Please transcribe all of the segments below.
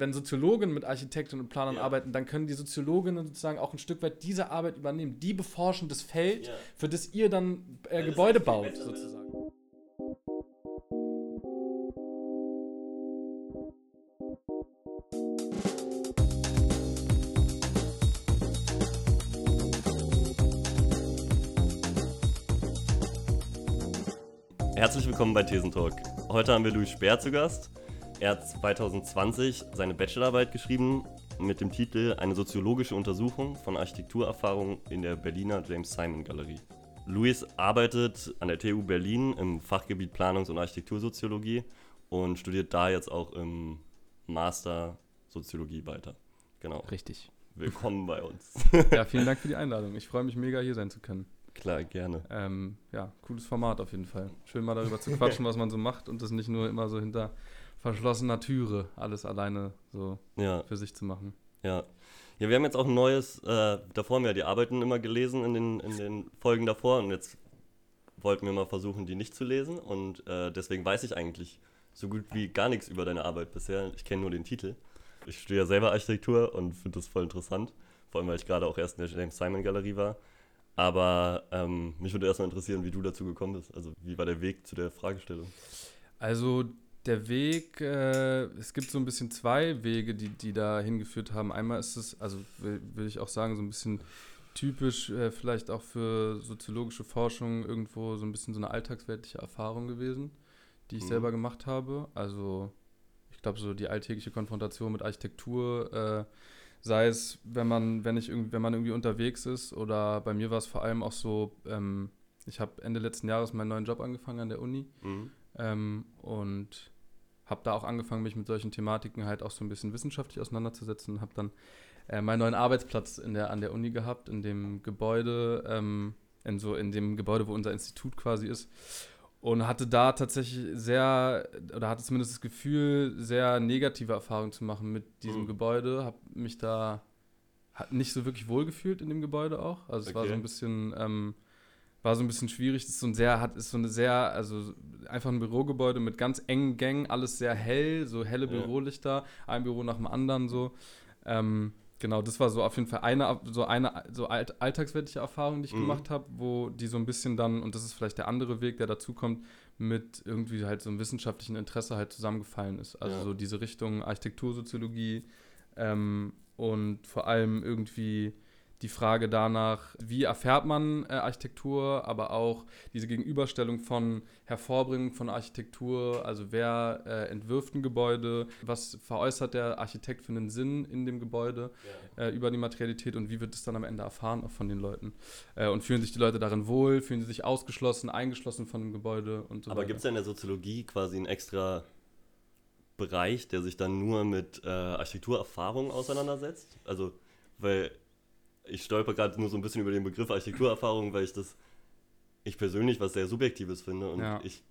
wenn Soziologen mit Architekten und Planern Ja. arbeiten, dann können die Soziologinnen sozusagen auch ein Stück weit diese Arbeit übernehmen. Die beforschen das Feld, Ja. für das ihr dann äh, das Gebäude baut, sozusagen. Herzlich willkommen bei Thesentalk. Heute haben wir Louis Speer zu Gast. Er hat 2020 seine Bachelorarbeit geschrieben mit dem Titel Eine soziologische Untersuchung von Architekturerfahrungen in der Berliner James Simon Galerie. Louis arbeitet an der TU Berlin im Fachgebiet Planungs- und Architektursoziologie und studiert da jetzt auch im Master Soziologie weiter. Genau. Richtig. Willkommen bei uns. Ja, vielen Dank für die Einladung. Ich freue mich mega, hier sein zu können. Klar, gerne. Ähm, ja, cooles Format auf jeden Fall. Schön mal darüber zu quatschen, was man so macht und das nicht nur immer so hinter verschlossener Türe alles alleine so Ja. für sich zu machen. Ja. Ja, wir haben jetzt auch ein neues, äh, davor haben wir ja die Arbeiten immer gelesen in den, in den Folgen davor und jetzt wollten wir mal versuchen, die nicht zu lesen und äh, deswegen weiß ich eigentlich so gut wie gar nichts über deine Arbeit bisher. Ich kenne nur den Titel. Ich studiere selber Architektur und finde das voll interessant, vor allem weil ich gerade auch erst in der James Simon Galerie war. Aber ähm, mich würde erstmal interessieren, wie du dazu gekommen bist. Also wie war der Weg zu der Fragestellung? Also der Weg, äh, es gibt so ein bisschen zwei Wege, die, die da hingeführt haben. Einmal ist es, also will, will ich auch sagen, so ein bisschen typisch äh, vielleicht auch für soziologische Forschung irgendwo so ein bisschen so eine alltagsweltliche Erfahrung gewesen, die ich Mhm. selber gemacht habe. Also ich glaube so die alltägliche Konfrontation mit Architektur, äh, sei es, wenn man, wenn ich irgendwie, wenn man irgendwie unterwegs ist oder bei mir war es vor allem auch so, ähm, ich habe Ende letzten Jahres meinen neuen Job angefangen an der Uni Mhm. Ähm, und habe da auch angefangen, mich mit solchen Thematiken halt auch so ein bisschen wissenschaftlich auseinanderzusetzen. Habe dann äh, meinen neuen Arbeitsplatz in der, an der Uni gehabt, in dem Gebäude, ähm, in, so, in dem Gebäude, wo unser Institut quasi ist. Und hatte da tatsächlich sehr, oder hatte zumindest das Gefühl, sehr negative Erfahrungen zu machen mit diesem Mhm. Gebäude. Habe mich da nicht so wirklich wohlgefühlt in dem Gebäude auch. Also es war so Okay. ein bisschen, ähm, war so ein bisschen schwierig. Das ist so ein sehr, hat, ist so eine sehr, also einfach ein Bürogebäude mit ganz engen Gängen, alles sehr hell, so helle Ja. Bürolichter, ein Büro nach dem anderen so. Ähm, genau, das war so auf jeden Fall eine, so eine so alt, alltagsweltliche Erfahrung, die ich Mhm. gemacht habe, wo die so ein bisschen dann, und das ist vielleicht der andere Weg, der dazu kommt, mit irgendwie halt so einem wissenschaftlichen Interesse halt zusammengefallen ist. Also Ja. so diese Richtung Architektursoziologie ähm, und vor allem irgendwie die Frage danach, wie erfährt man äh, Architektur, aber auch diese Gegenüberstellung von Hervorbringen von Architektur, also wer äh, entwirft ein Gebäude, was veräußert der Architekt für einen Sinn in dem Gebäude äh, über die Materialität und wie wird es dann am Ende erfahren auch von den Leuten. Äh, und fühlen sich die Leute darin wohl, fühlen sie sich ausgeschlossen, eingeschlossen von dem Gebäude und so Aber weiter. gibt es in der Soziologie quasi einen extra Bereich, der sich dann nur mit äh, Architekturerfahrung auseinandersetzt? Also, weil ich stolper gerade nur so ein bisschen über den Begriff Architekturerfahrung, weil ich das, ich persönlich was sehr Subjektives finde und Ja. ich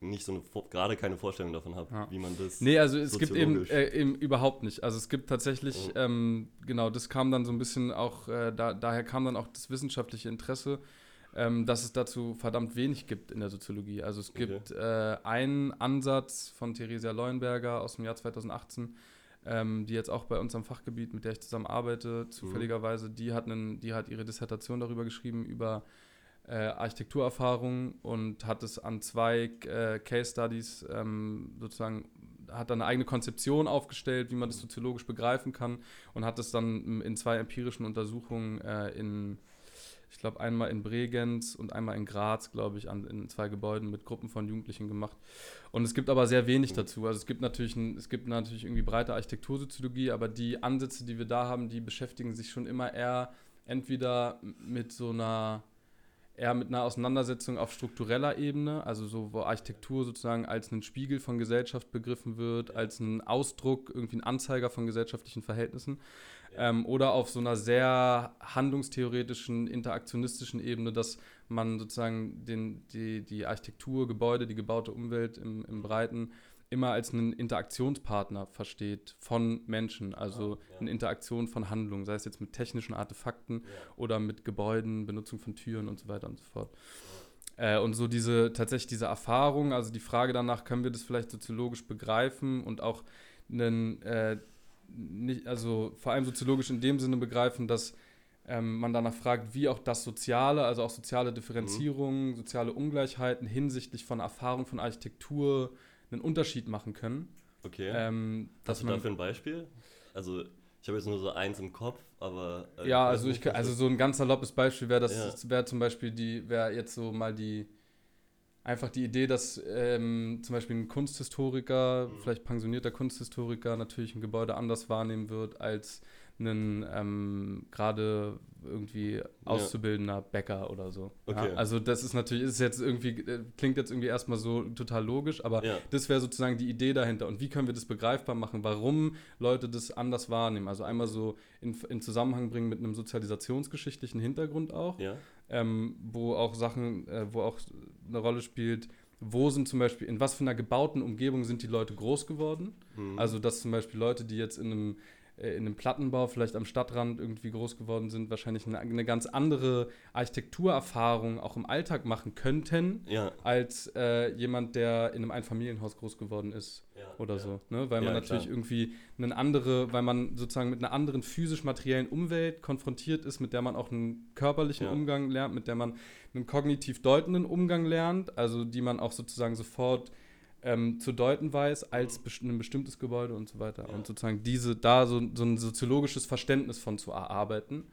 nicht so eine, gerade keine Vorstellung davon habe, Ja. wie man das. Nee, also es gibt eben, äh, eben überhaupt nicht. Also es gibt tatsächlich, Oh. ähm, genau, das kam dann so ein bisschen auch, äh, da, daher kam dann auch das wissenschaftliche Interesse, ähm, dass es dazu verdammt wenig gibt in der Soziologie. Also es Okay. gibt äh, einen Ansatz von Theresia Leuenberger aus dem Jahr 2018, ähm, die jetzt auch bei uns am Fachgebiet, mit der ich zusammen arbeite, zufälligerweise, die hat, einen, die hat ihre Dissertation darüber geschrieben, über äh, Architekturerfahrung und hat es an zwei äh, Case Studies ähm, sozusagen, hat dann eine eigene Konzeption aufgestellt, wie man das soziologisch begreifen kann und hat es dann in zwei empirischen Untersuchungen äh, in, ich glaube, einmal in Bregenz und einmal in Graz, glaube ich, an, in zwei Gebäuden mit Gruppen von Jugendlichen gemacht. Und es gibt aber sehr wenig dazu. Also es gibt natürlich, ein, es gibt natürlich irgendwie breite Architektursoziologie, aber die Ansätze, die wir da haben, die beschäftigen sich schon immer eher entweder mit so einer eher mit einer Auseinandersetzung auf struktureller Ebene, also so, wo Architektur sozusagen als ein Spiegel von Gesellschaft begriffen wird, als ein Ausdruck, irgendwie ein Anzeiger von gesellschaftlichen Verhältnissen, ähm, oder auf so einer sehr handlungstheoretischen, interaktionistischen Ebene, dass man sozusagen den, die, die Architektur, Gebäude, die gebaute Umwelt im, im Breiten immer als einen Interaktionspartner versteht von Menschen, also Ah, ja. eine Interaktion von Handlungen, sei es jetzt mit technischen Artefakten oder mit Gebäuden, Benutzung von Türen und so weiter und so fort. Äh, und so diese, tatsächlich diese Erfahrung, also die Frage danach, können wir das vielleicht soziologisch begreifen und auch einen, äh, nicht, also vor allem soziologisch in dem Sinne begreifen, dass ähm, man danach fragt, wie auch das Soziale, also auch soziale Differenzierung, mhm. soziale Ungleichheiten hinsichtlich von Erfahrung von Architektur einen Unterschied machen können. Okay. Ähm, Hast du dafür ein Beispiel? Also ich habe jetzt nur so eins im Kopf, aber. Äh, ja, also ich also so ein ganz saloppes Beispiel wäre das, ja. wäre zum Beispiel die, wäre jetzt so mal die einfach die Idee, dass ähm, zum Beispiel ein Kunsthistoriker, mhm. vielleicht pensionierter Kunsthistoriker, natürlich ein Gebäude anders wahrnehmen wird als ein ähm, gerade irgendwie auszubildender ja. Bäcker oder so. Okay. Ja? Also das ist natürlich, ist jetzt irgendwie, äh, klingt jetzt irgendwie erstmal so total logisch, aber ja. das wäre sozusagen die Idee dahinter. Und wie können wir das begreifbar machen, warum Leute das anders wahrnehmen? Also einmal so in, in Zusammenhang bringen mit einem sozialisationsgeschichtlichen Hintergrund auch, ähm, wo auch Sachen, äh, wo auch eine Rolle spielt, wo sind zum Beispiel, in was für einer gebauten Umgebung sind die Leute groß geworden? Mhm. Also, dass zum Beispiel Leute, die jetzt in einem äh, in einem Plattenbau vielleicht am Stadtrand irgendwie groß geworden sind, wahrscheinlich eine, eine ganz andere Architekturerfahrung auch im Alltag machen könnten, ja. als äh, jemand, der in einem Einfamilienhaus groß geworden ist ja, oder ja. so. Ne? Weil man natürlich klar. irgendwie eine andere, weil man sozusagen mit einer anderen physisch-materiellen Umwelt konfrontiert ist, mit der man auch einen körperlichen Umgang lernt, mit der man einen kognitiv deutenden Umgang lernt, also die man auch sozusagen sofort ähm, zu deuten weiß als best ein bestimmtes Gebäude und so weiter. Ja. Und sozusagen diese, da so, so ein soziologisches Verständnis von zu erarbeiten.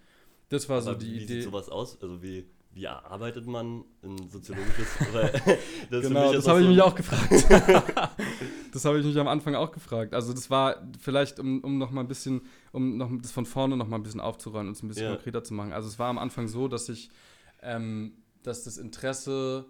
Das war Aber so die wie Idee. Wie sieht sowas aus? Also wie, wie erarbeitet man ein soziologisches? das genau, das habe ich mich auch gefragt. das habe ich mich am Anfang auch gefragt. Also das war vielleicht, um, um noch mal ein bisschen, um noch das von vorne noch mal ein bisschen aufzuräumen und es ein bisschen ja. konkreter zu machen. Also es war am Anfang so, dass ich, ähm, dass das Interesse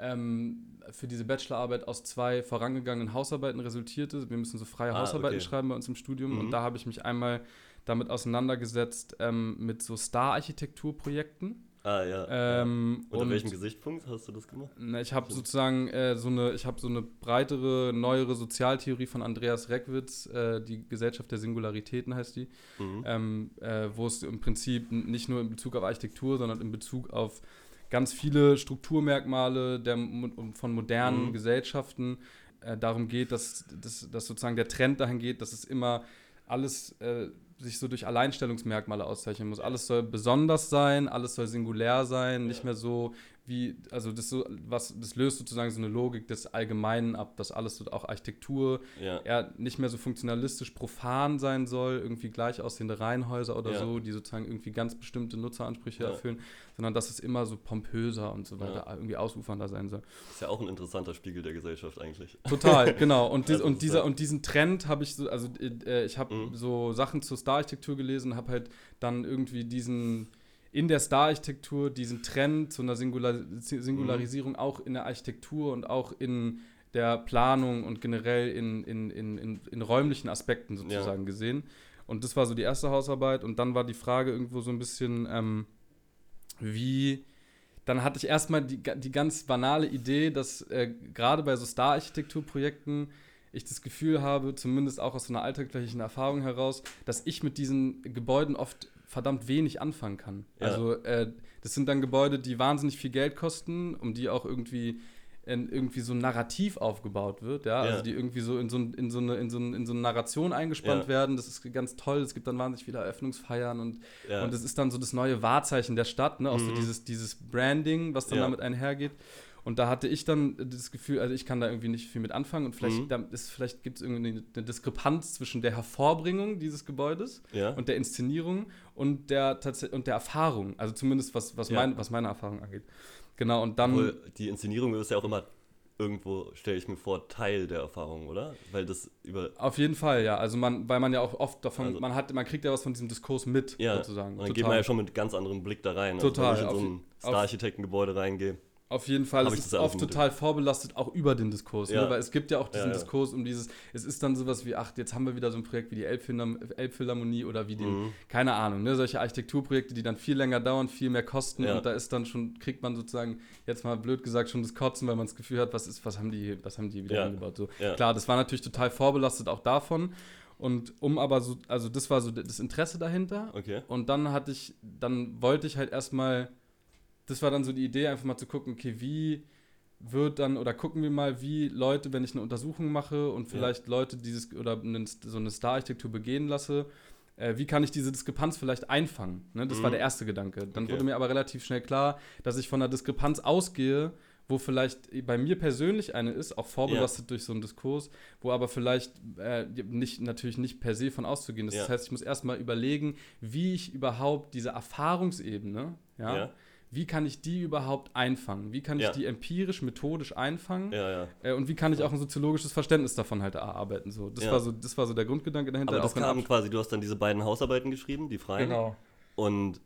ähm, für diese Bachelorarbeit aus zwei vorangegangenen Hausarbeiten resultierte. Wir müssen so freie ah, Hausarbeiten okay. schreiben bei uns im Studium. Mhm. Und da habe ich mich einmal damit auseinandergesetzt ähm, mit so Star-Architekturprojekten. Ah ja. Ähm, Unter welchem Gesichtspunkt hast du das gemacht? Na, ich habe sozusagen äh, so eine, ich habe so eine breitere, neuere Sozialtheorie von Andreas Reckwitz, äh, die Gesellschaft der Singularitäten heißt die, mhm. ähm, äh, wo es im Prinzip nicht nur in Bezug auf Architektur, sondern in Bezug auf ganz viele Strukturmerkmale der, von modernen mhm. Gesellschaften äh, darum geht, dass, dass, dass sozusagen der Trend dahin geht, dass es immer alles äh, sich so durch Alleinstellungsmerkmale auszeichnen muss. Alles soll besonders sein, alles soll singulär sein, nicht mehr so wie, also das so, was, das löst sozusagen so eine Logik des Allgemeinen ab, dass alles so auch Architektur ja. eher nicht mehr so funktionalistisch profan sein soll, irgendwie gleich aussehende Reihenhäuser oder ja. so, die sozusagen irgendwie ganz bestimmte Nutzeransprüche ja. erfüllen, sondern dass es immer so pompöser und so weiter irgendwie ausufernder sein soll. Das ist ja auch ein interessanter Spiegel der Gesellschaft eigentlich. Total, genau. Und, dies, also und, dieser, und diesen Trend habe ich so, also äh, ich habe mhm. so Sachen zur Star-Architektur gelesen, habe halt dann irgendwie diesen in der Star-Architektur diesen Trend zu einer Singular Singularisierung mhm. auch in der Architektur und auch in der Planung und generell in, in, in, in, in räumlichen Aspekten sozusagen ja. gesehen. Und das war so die erste Hausarbeit. Und dann war die Frage irgendwo so ein bisschen, ähm, wie. Dann hatte ich erstmal die, die ganz banale Idee, dass äh, gerade bei so Star-Architekturprojekten ich das Gefühl habe, zumindest auch aus so einer alltäglichen Erfahrung heraus, dass ich mit diesen Gebäuden oft verdammt wenig anfangen kann. Ja. Also äh, das sind dann Gebäude, die wahnsinnig viel Geld kosten, um die auch irgendwie in, irgendwie so ein Narrativ aufgebaut wird, ja? ja. also die irgendwie so in so, in so, eine, in so, in so eine Narration eingespannt ja. werden. Das ist ganz toll. Es gibt dann wahnsinnig viele Eröffnungsfeiern und und es ist dann so das neue Wahrzeichen der Stadt, ne? auch mhm. so dieses, dieses Branding, was dann damit einhergeht. Und da hatte ich dann das Gefühl, also ich kann da irgendwie nicht viel mit anfangen und vielleicht, mhm. vielleicht gibt es irgendwie eine Diskrepanz zwischen der Hervorbringung dieses Gebäudes ja. und der Inszenierung und der, und der Erfahrung. Also zumindest was, was, ja. mein, was meine Erfahrung angeht. Genau, und dann. Obwohl die Inszenierung ist ja auch immer irgendwo, stelle ich mir vor, Teil der Erfahrung, oder? Weil das über. Auf jeden Fall, ja. Also man, weil man ja auch oft davon, also, man hat, man kriegt ja was von diesem Diskurs mit, ja, sozusagen. Und dann Total. geht man ja schon mit ganz anderem Blick da rein. Total. Also wenn ich in so ein Star-Architektengebäude reingehe. Auf jeden Fall, es ist oft total vorbelastet, auch über den Diskurs. Ne? Ja. Ne? Weil es gibt ja auch diesen ja, ja. Diskurs um dieses, es ist dann sowas wie, ach, jetzt haben wir wieder so ein Projekt wie die Elbphilharmonie oder wie den, mhm. keine Ahnung, ne? solche Architekturprojekte, die dann viel länger dauern, viel mehr kosten und da ist dann schon, kriegt man sozusagen, jetzt mal blöd gesagt, schon das Kotzen, weil man das Gefühl hat, was ist, was haben die, was haben die wieder angebaut. So. Klar, das war natürlich total vorbelastet auch davon. Und um aber so, also das war so das Interesse dahinter. Okay. Und dann hatte ich, dann wollte ich halt erstmal das war dann so die Idee, einfach mal zu gucken, okay, wie, wird dann, oder gucken wir mal, wie Leute, wenn ich eine Untersuchung mache und vielleicht ja. Leute dieses oder eine, so eine Star-Architektur begehen lasse, äh, wie kann ich diese Diskrepanz vielleicht einfangen? Ne? Das mhm. war der erste Gedanke. Dann okay. wurde mir aber relativ schnell klar, dass ich von einer Diskrepanz ausgehe, wo vielleicht bei mir persönlich eine ist, auch vorbelastet ja. durch so einen Diskurs, wo aber vielleicht äh, nicht, natürlich nicht per se von auszugehen ist. Ja. Das heißt, ich muss erstmal überlegen, wie ich überhaupt diese Erfahrungsebene, ja, ja wie kann ich die überhaupt einfangen? Wie kann ich ja. die empirisch, methodisch einfangen? Ja, ja. Äh, und wie kann ich auch ein soziologisches Verständnis davon halt erarbeiten? So, das, war so, das war so der Grundgedanke dahinter. Aber das kam quasi, du hast dann diese beiden Hausarbeiten geschrieben, die freien. Genau. Und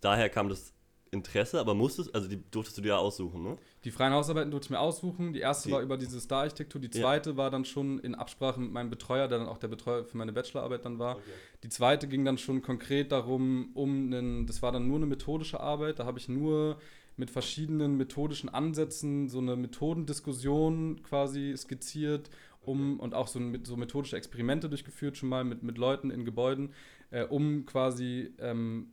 daher kam das Interesse, aber musstest, also die durftest du dir aussuchen, ne? Die freien Hausarbeiten durfte ich mir aussuchen. Die erste die, war über diese Star-Architektur, die zweite ja. war dann schon in Absprache mit meinem Betreuer, der dann auch der Betreuer für meine Bachelorarbeit dann war. Okay. Die zweite ging dann schon konkret darum, um einen, das war dann nur eine methodische Arbeit, da habe ich nur mit verschiedenen methodischen Ansätzen so eine Methodendiskussion quasi skizziert, um und auch so, so methodische Experimente durchgeführt, schon mal mit, mit Leuten in Gebäuden, äh, um quasi ähm,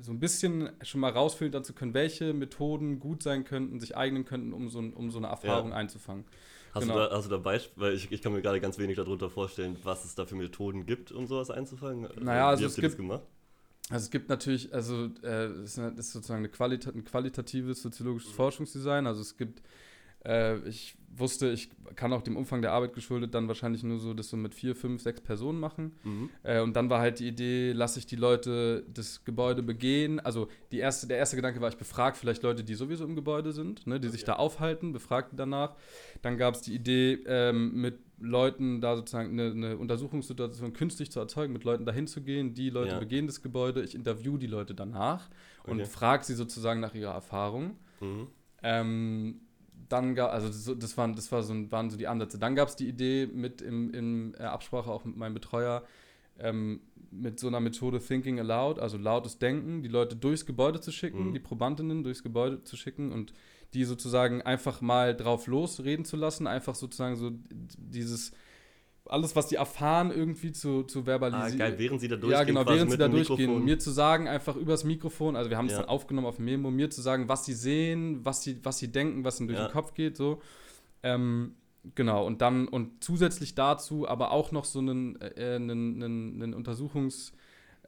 so ein bisschen schon mal rausfiltern zu können, welche Methoden gut sein könnten, sich eignen könnten, um so, um so eine Erfahrung ja. einzufangen. Hast, genau. du da, hast du da Beispiele? Weil ich, ich kann mir gerade ganz wenig darunter vorstellen, was es da für Methoden gibt, um sowas einzufangen. Naja, also Wie es gibt, gemacht? Also es gibt natürlich, also äh, es ist sozusagen eine Qualita ein qualitatives soziologisches mhm. Forschungsdesign. Also es gibt äh, ich wusste, ich kann auch dem Umfang der Arbeit geschuldet dann wahrscheinlich nur so das so mit vier, fünf, sechs Personen machen. Mhm. Äh, und dann war halt die Idee, lasse ich die Leute das Gebäude begehen. Also die erste, der erste Gedanke war, ich befrage vielleicht Leute, die sowieso im Gebäude sind, ne, die okay. sich da aufhalten, befrage die danach. Dann gab es die Idee, ähm, mit Leuten da sozusagen eine, eine, Untersuchungssituation künstlich zu erzeugen, mit Leuten dahin zu gehen. Die Leute ja. begehen das Gebäude, ich interview die Leute danach okay. und frage sie sozusagen nach ihrer Erfahrung. Mhm. Ähm, dann gab also das, waren, das war so, waren so die Ansätze. Dann gab es die Idee mit im, in äh, Absprache auch mit meinem Betreuer, ähm, mit so einer Methode Thinking Aloud, also lautes Denken, die Leute durchs Gebäude zu schicken, mhm. die Probandinnen durchs Gebäude zu schicken und die sozusagen einfach mal drauf losreden zu lassen, einfach sozusagen so dieses alles, was die erfahren, irgendwie zu, zu verbalisieren. Ah, geil, während sie da durchgehen. Ja, genau, während sie da durchgehen. Mikrofon. Mir zu sagen, einfach übers Mikrofon, also wir haben es ja. dann aufgenommen auf Memo, mir zu sagen, was sie sehen, was sie, was sie denken, was ihnen durch ja. den Kopf geht, so. Ähm, genau, und dann, und zusätzlich dazu aber auch noch so einen, äh, einen, einen, einen Untersuchungs-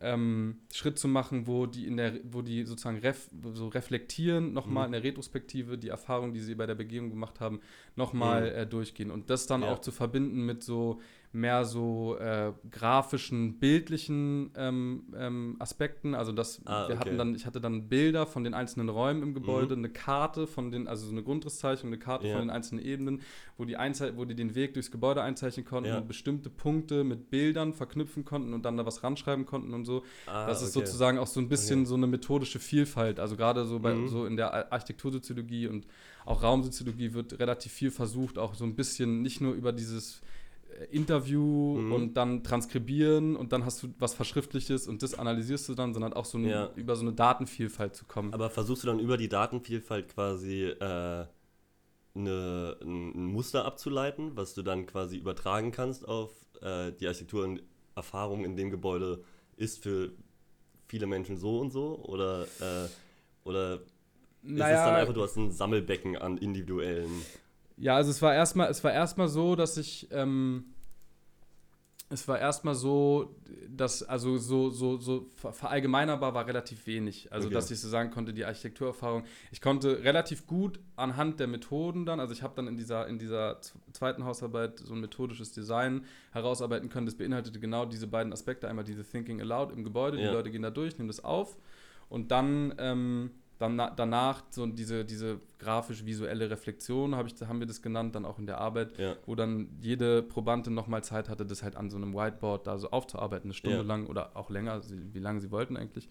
ähm, Schritt zu machen, wo die in der, wo die sozusagen ref, so reflektieren, nochmal mhm. in der Retrospektive die Erfahrung, die sie bei der Begehung gemacht haben, nochmal mhm. äh, durchgehen. Und das dann ja. auch zu verbinden mit so mehr so äh, grafischen, bildlichen ähm, ähm, Aspekten. Also das, ah, wir okay. hatten dann, ich hatte dann Bilder von den einzelnen Räumen im Gebäude, mhm. eine Karte von den, also so eine Grundrisszeichnung, eine Karte ja. von den einzelnen Ebenen, wo die, Einze wo die den Weg durchs Gebäude einzeichnen konnten ja. und bestimmte Punkte mit Bildern verknüpfen konnten und dann da was ranschreiben konnten und so. Ah, das ist okay. sozusagen auch so ein bisschen okay. so eine methodische Vielfalt. Also gerade so bei mhm. so in der Architektursoziologie und auch Raumsoziologie wird relativ viel versucht, auch so ein bisschen nicht nur über dieses Interview mhm. und dann transkribieren und dann hast du was Verschriftliches und das analysierst du dann, sondern auch so ein, ja. über so eine Datenvielfalt zu kommen. Aber versuchst du dann über die Datenvielfalt quasi äh, eine, ein Muster abzuleiten, was du dann quasi übertragen kannst auf äh, die Architektur und Erfahrung in dem Gebäude ist für viele Menschen so und so? Oder, äh, oder naja, ist es dann einfach, du hast ein Sammelbecken an individuellen ja, also es war erstmal, es war erstmal so, dass ich, ähm, es war erstmal so, dass, also so, so, so verallgemeinerbar war relativ wenig. Also, okay. dass ich so sagen konnte, die Architekturerfahrung, ich konnte relativ gut anhand der Methoden dann, also ich habe dann in dieser, in dieser zweiten Hausarbeit so ein methodisches Design herausarbeiten können. Das beinhaltete genau diese beiden Aspekte. Einmal diese Thinking Aloud im Gebäude, ja. die Leute gehen da durch, nehmen das auf und dann, ähm, dann danach so diese, diese grafisch-visuelle Reflexion, hab ich, haben wir das genannt, dann auch in der Arbeit, ja. wo dann jede Probandin nochmal Zeit hatte, das halt an so einem Whiteboard da so aufzuarbeiten, eine Stunde ja. lang oder auch länger, wie lange sie wollten eigentlich.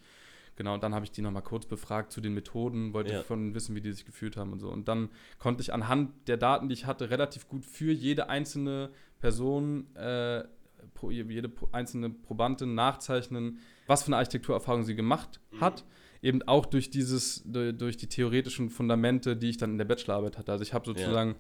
Genau, und dann habe ich die nochmal kurz befragt zu den Methoden, wollte ja. von wissen, wie die sich gefühlt haben und so. Und dann konnte ich anhand der Daten, die ich hatte, relativ gut für jede einzelne Person, äh, jede einzelne Probandin nachzeichnen, was für eine Architekturerfahrung sie gemacht mhm. Eben auch durch dieses, durch die theoretischen Fundamente, die ich dann in der Bachelorarbeit hatte. Also ich habe sozusagen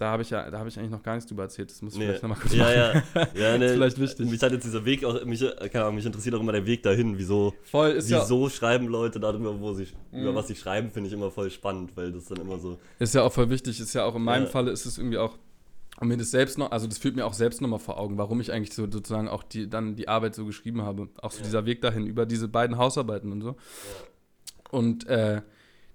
da habe ich ja, da habe ich eigentlich noch gar nichts drüber erzählt. Das muss ich Nee. vielleicht nochmal kurz Ja, machen. ja. ja Das ist vielleicht wichtig. Mich hat jetzt dieser Weg auch, mich, keine Ahnung, mich interessiert auch immer der Weg dahin. Wieso, Voll ist ja, wieso schreiben Leute darüber, wo sie, über Mhm. was sie schreiben, finde ich immer voll spannend, weil das dann immer so. ist ja auch voll wichtig. Ist ja auch in meinem Ja. Falle ist es irgendwie auch, um mir das selbst noch, also das führt mir auch selbst nochmal vor Augen, warum ich eigentlich so sozusagen auch die, dann die Arbeit so geschrieben habe. Auch so Ja. dieser Weg dahin über diese beiden Hausarbeiten und so. Und äh,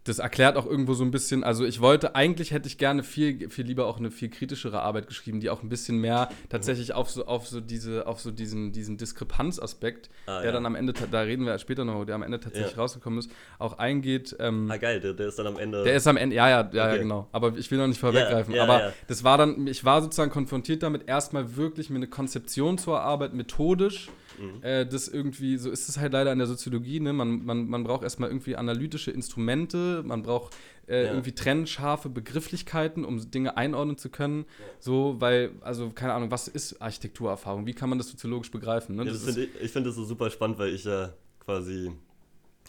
das erklärt auch irgendwo so ein bisschen, also ich wollte, eigentlich hätte ich gerne viel, viel lieber auch eine viel kritischere Arbeit geschrieben, die auch ein bisschen mehr tatsächlich auf so, auf so diese, auf so diesen, diesen Diskrepanzaspekt, Ah, der ja. dann am Ende, da reden wir später noch, der am Ende tatsächlich Ja. rausgekommen ist, auch eingeht. Ähm, Ah, geil, der, der ist dann am Ende. der ist am Ende, ja, ja, ja, ja, Okay. genau. Aber ich will noch nicht vorweggreifen. Ja, ja, aber ja. das war dann, ich war sozusagen konfrontiert damit, erstmal wirklich mir eine Konzeption zu erarbeiten, methodisch. Mhm. Äh, das irgendwie, so ist es halt leider in der Soziologie, ne? Man, man, man braucht erstmal irgendwie analytische Instrumente, man braucht äh, Ja. irgendwie trennscharfe Begrifflichkeiten, um Dinge einordnen zu können. So, weil, also, keine Ahnung, was ist Architekturerfahrung? Wie kann man das soziologisch begreifen? Ne? Ja, Das das find ich ich finde das so super spannend, weil ich ja quasi,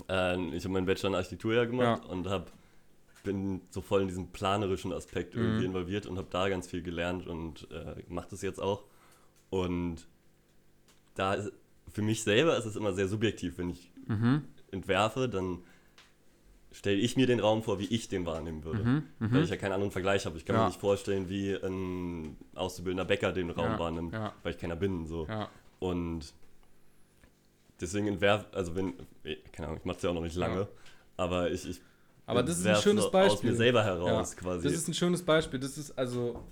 äh, ich habe meinen Bachelor in Architektur ja gemacht Ja. und hab, bin so voll in diesem planerischen Aspekt irgendwie Mhm. involviert und habe da ganz viel gelernt und äh, mache das jetzt auch. Und da ist, für mich selber ist es immer sehr subjektiv, wenn ich mhm, entwerfe, dann stelle ich mir den Raum vor, wie ich den wahrnehmen würde. mhm, Weil mhm. ich ja keinen anderen Vergleich habe. Ich kann Ja. mir nicht vorstellen, wie ein auszubildender Bäcker den Raum Ja, wahrnimmt, ja. weil ich keiner bin. So. Und deswegen entwerf, also wenn, eh, keine Ahnung, ich mache es ja auch noch nicht lange, aber ich, ich Aber das ist ein schönes so aus Beispiel. mir selber heraus quasi. Das ist ein schönes Beispiel. Das ist also,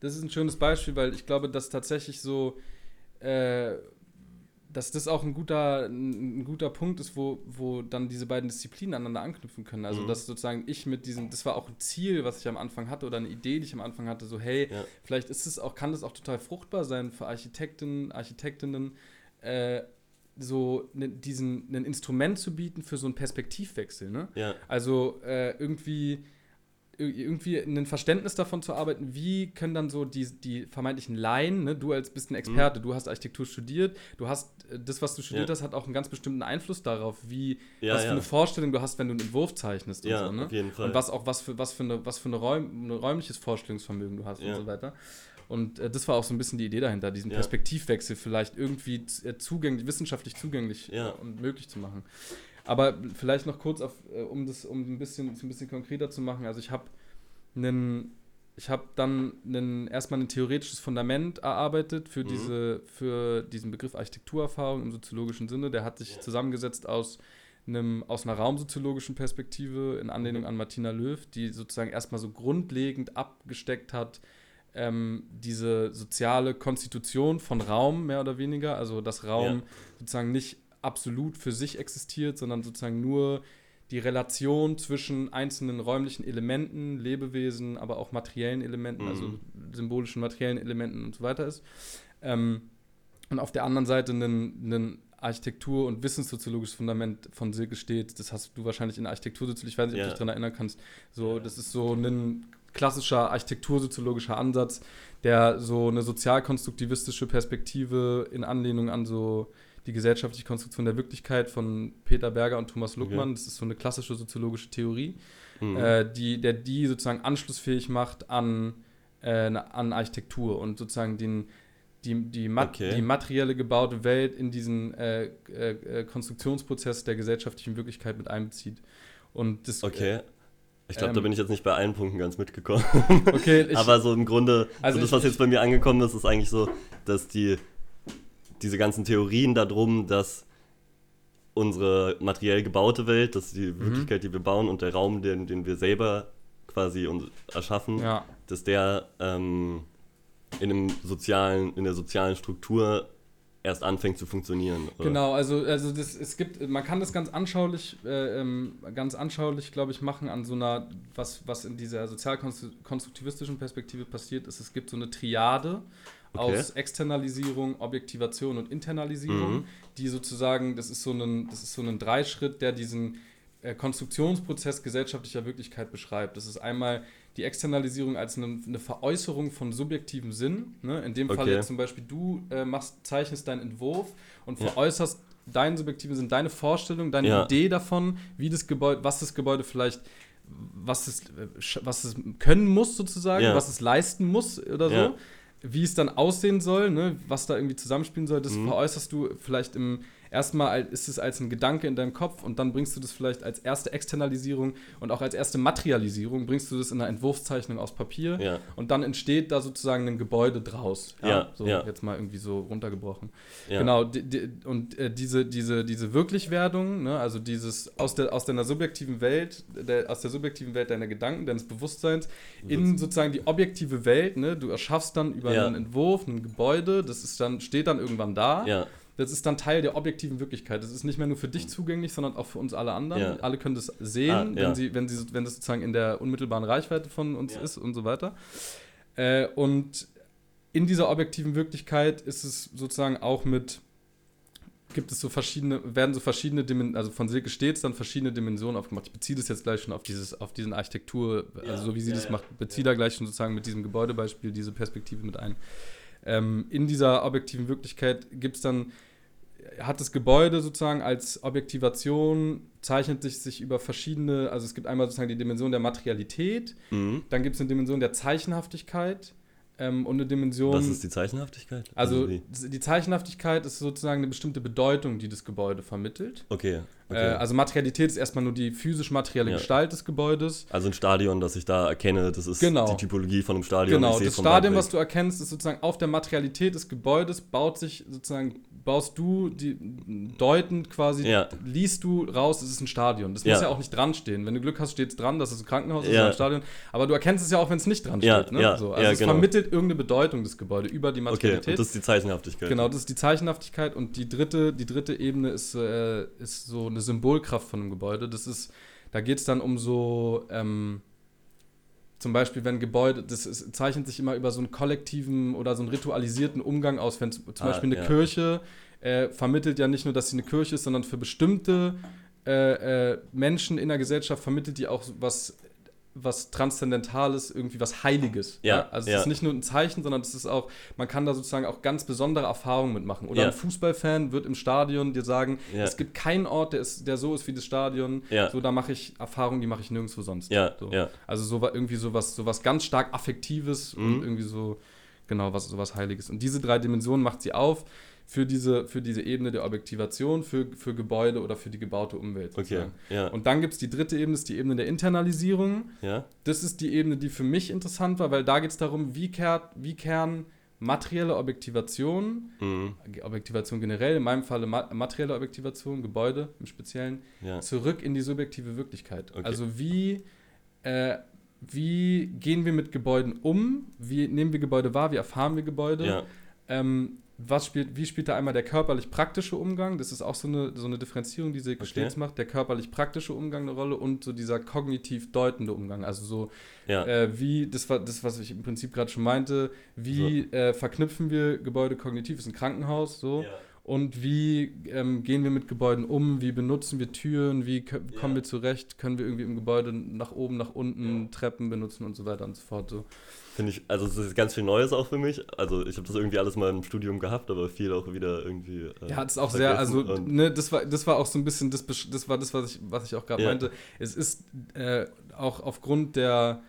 das ist ein schönes Beispiel, weil ich glaube, dass tatsächlich so, äh, dass das auch ein guter, ein, guter Punkt ist, wo, wo dann diese beiden Disziplinen aneinander anknüpfen können. Also, Mhm. dass sozusagen ich mit diesem, das war auch ein Ziel, was ich am Anfang hatte oder eine Idee, die ich am Anfang hatte, so, hey, Ja. vielleicht ist es auch, kann das auch total fruchtbar sein für Architekten, Architektinnen, äh, so ne, diesen, ein Instrument zu bieten für so einen Perspektivwechsel, ne? ja, Also äh, irgendwie, ir- irgendwie ein Verständnis davon zu arbeiten, wie können dann so die, die vermeintlichen Laien, ne, du als bist ein Experte, du hast Architektur studiert, du hast, äh, das, was du studiert Ja. hast, hat auch einen ganz bestimmten Einfluss darauf, wie, Ja, was für eine Vorstellung du hast, wenn du einen Entwurf zeichnest und ja, so, ne? auf jeden Fall. Und was auch, was für, was für, eine, was für eine Räum, ein räumliches Vorstellungsvermögen du hast und so weiter. Und äh, das war auch so ein bisschen die Idee dahinter, diesen. Perspektivwechsel vielleicht irgendwie äh, zugänglich, wissenschaftlich zugänglich und möglich zu machen. Aber vielleicht noch kurz, auf, äh, um das um ein bisschen, ein bisschen konkreter zu machen. Also ich habe einen, ich habe dann einen, erstmal ein theoretisches Fundament erarbeitet für, Mhm. diese, für diesen Begriff Architekturerfahrung im soziologischen Sinne. Der hat sich Ja. zusammengesetzt aus einem, aus einer raumsoziologischen Perspektive in Anlehnung Mhm. an Martina Löw, die sozusagen erstmal so grundlegend abgesteckt hat, ähm, diese soziale Konstitution von Raum mehr oder weniger, also dass Raum Ja. sozusagen nicht absolut für sich existiert, sondern sozusagen nur die Relation zwischen einzelnen räumlichen Elementen, Lebewesen, aber auch materiellen Elementen, Mhm. also symbolischen materiellen Elementen und so weiter ist. Ähm, und auf der anderen Seite ein, Architektur- und wissenssoziologisches Fundament von Silke steht. Das hast du wahrscheinlich in der Architektursoziologie, ich weiß nicht, ob Ja. du dich daran erinnern kannst. So, das ist so ein klassischer architektursoziologischer Ansatz, der so eine sozialkonstruktivistische Perspektive in Anlehnung an so die gesellschaftliche Konstruktion der Wirklichkeit von Peter Berger und Thomas Luckmann, das ist so eine klassische soziologische Theorie, Mhm. äh, die, der die sozusagen anschlussfähig macht an, äh, na- an Architektur und sozusagen den, die, die, mat Okay. die materielle gebaute Welt in diesen äh, äh, äh, Konstruktionsprozess der gesellschaftlichen Wirklichkeit mit einbezieht. Und das, okay. Ich glaube, da ähm, bin ich jetzt nicht bei allen Punkten ganz mitgekommen. Äh, okay, ich, Aber so im Grunde, Also so das, ich- was jetzt bei mir angekommen ist, ist eigentlich so, dass die diese ganzen Theorien darum, dass unsere materiell gebaute Welt, dass die Mhm. Wirklichkeit, die wir bauen und der Raum, den, den wir selber quasi uns erschaffen, ja, dass der ähm, in, einem sozialen, in der sozialen Struktur erst anfängt zu funktionieren. oder? Genau, also, also das, es gibt, man kann das ganz anschaulich, äh, ähm, ganz anschaulich, glaube ich, machen an so einer, was, was in dieser sozialkonstruktivistischen Perspektive passiert ist, es gibt so eine Triade Okay. aus Externalisierung, Objektivation und Internalisierung, Mhm. die sozusagen, das ist so ein, das ist so ein Dreischritt, der diesen äh, Konstruktionsprozess gesellschaftlicher Wirklichkeit beschreibt. Das ist einmal die Externalisierung als eine, eine Veräußerung von subjektivem Sinn. Ne? In dem Fall Okay. jetzt zum Beispiel, du äh, machst, zeichnest deinen Entwurf und Ja. veräußerst deinen subjektiven Sinn, deine Vorstellung, deine Ja. Idee davon, wie das Gebäude, was das Gebäude vielleicht was es, was es können muss sozusagen, Ja. was es leisten muss oder so. Wie es dann aussehen soll, ne, was da irgendwie zusammenspielen soll, das Mhm. veräußerst du vielleicht im erstmal al- ist es als ein Gedanke in deinem Kopf und dann bringst du das vielleicht als erste Externalisierung und auch als erste Materialisierung bringst du das in einer Entwurfszeichnung aus Papier Ja. und dann entsteht da sozusagen ein Gebäude draus. Ja, so ja. jetzt mal irgendwie so runtergebrochen. Ja. Genau, di, di, und äh, diese, diese, diese Wirklichwerdung, ne, also dieses aus, der, aus deiner subjektiven Welt, der, aus der subjektiven Welt deiner Gedanken, deines Bewusstseins, in sozusagen die objektive Welt, ne, du erschaffst dann über Ja. einen Entwurf ein Gebäude, das ist dann, steht dann irgendwann da. Ja. Das ist dann Teil der objektiven Wirklichkeit. Das ist nicht mehr nur für dich zugänglich, sondern auch für uns alle anderen. Ja. Alle können das sehen, Ah, ja. wenn, sie, wenn, sie, wenn das sozusagen in der unmittelbaren Reichweite von uns Ja. ist und so weiter. Äh, und in dieser objektiven Wirklichkeit ist es sozusagen auch mit, gibt es so verschiedene, werden so verschiedene Dimensionen, also von Silke stets dann verschiedene Dimensionen aufgemacht. Ich beziehe das jetzt gleich schon auf dieses, auf diesen Architektur, Ja, also so wie sie ja, das ja, macht, beziehe ja. da gleich schon sozusagen mit diesem Gebäudebeispiel diese Perspektive mit ein. Ähm, in dieser objektiven Wirklichkeit gibt es dann, hat das Gebäude sozusagen als Objektivation, zeichnet sich, sich über verschiedene, also es gibt einmal sozusagen die Dimension der Materialität, Mhm. dann gibt es eine Dimension der Zeichenhaftigkeit ähm, und eine Dimension. Was ist die Zeichenhaftigkeit? also wie? die Zeichenhaftigkeit ist sozusagen eine bestimmte Bedeutung, die das Gebäude vermittelt. Okay. Okay. Äh, also Materialität ist erstmal nur die physisch-materielle Ja. Gestalt des Gebäudes. Also ein Stadion, das ich da erkenne, das ist Genau. die Typologie von einem Stadion. Genau, das Stadion, was du erkennst, ist sozusagen auf der Materialität des Gebäudes, baut sich sozusagen, baust du die deutend quasi, Ja. liest du raus, es ist ein Stadion. Das Ja. muss ja auch nicht dran stehen. Wenn du Glück hast, steht es dran, dass es ein Krankenhaus ist oder ein Stadion. Aber du erkennst es ja auch, wenn es nicht dran Ja, steht. Ne? ja, so, also es genau. vermittelt irgendeine Bedeutung des Gebäudes über die Okay, Materialität. und das ist die Zeichenhaftigkeit. Genau, das ist die Zeichenhaftigkeit und die dritte, die dritte Ebene ist, äh, ist so eine Symbolkraft von einem Gebäude. Das ist, da geht es dann um so, ähm, zum Beispiel, wenn Gebäude, das ist, zeichnet sich immer über so einen kollektiven oder so einen ritualisierten Umgang aus. Wenn zum Ah, Beispiel eine ja. Kirche äh, vermittelt ja nicht nur, dass sie eine Kirche ist, sondern für bestimmte äh, äh, Menschen in der Gesellschaft vermittelt die auch was, was Transzendentales, irgendwie was Heiliges. Ja, Also es ja. ist nicht nur ein Zeichen, sondern es ist auch, man kann da sozusagen auch ganz besondere Erfahrungen mitmachen. Oder Ja. ein Fußballfan wird im Stadion dir sagen, Ja. es gibt keinen Ort, der, ist, der so ist wie das Stadion. Ja. So, da mache ich Erfahrungen, die mache ich nirgendwo sonst. Ja, so. ja. Also so irgendwie sowas, sowas ganz stark Affektives Mhm. und irgendwie so, genau, was sowas Heiliges. Und diese drei Dimensionen macht sie auf für diese, für diese Ebene der Objektivation, für, für Gebäude oder für die gebaute Umwelt. Okay, ja. Und dann gibt es die dritte Ebene, ist die Ebene der Internalisierung. ja. Das ist die Ebene, die für mich interessant war, weil da geht es darum, wie, kehrt, wie kehren materielle Objektivation, Mhm. Objektivation generell, in meinem Falle ma materielle Objektivation, Gebäude im Speziellen, ja. zurück in die subjektive Wirklichkeit. Okay. Also wie, äh, wie gehen wir mit Gebäuden um? Wie nehmen wir Gebäude wahr? Wie erfahren wir Gebäude? ja. Ähm, was spielt, wie spielt da einmal der körperlich-praktische Umgang? Das ist auch so eine, so eine Differenzierung, die sie Okay. stets macht. Der körperlich-praktische Umgang eine Rolle und so dieser kognitiv deutende Umgang. Also so, ja. äh, wie, das war das, was ich im Prinzip gerade schon meinte, wie äh, verknüpfen wir Gebäude kognitiv? ist ein Krankenhaus, so. Ja. Und wie ähm, gehen wir mit Gebäuden um? Wie benutzen wir Türen? Wie Ja. kommen wir zurecht? Können wir irgendwie im Gebäude nach oben, nach unten Treppen benutzen und so weiter und so fort? So. Finde ich, also es ist ganz viel Neues auch für mich. Also ich habe das irgendwie alles mal im Studium gehabt, aber viel auch wieder irgendwie. äh, Ja, das ist auch sehr, also, ne, das war, das war auch so ein bisschen, das, das war das, was ich, was ich auch gerade Ja. meinte. Es ist äh, auch aufgrund der,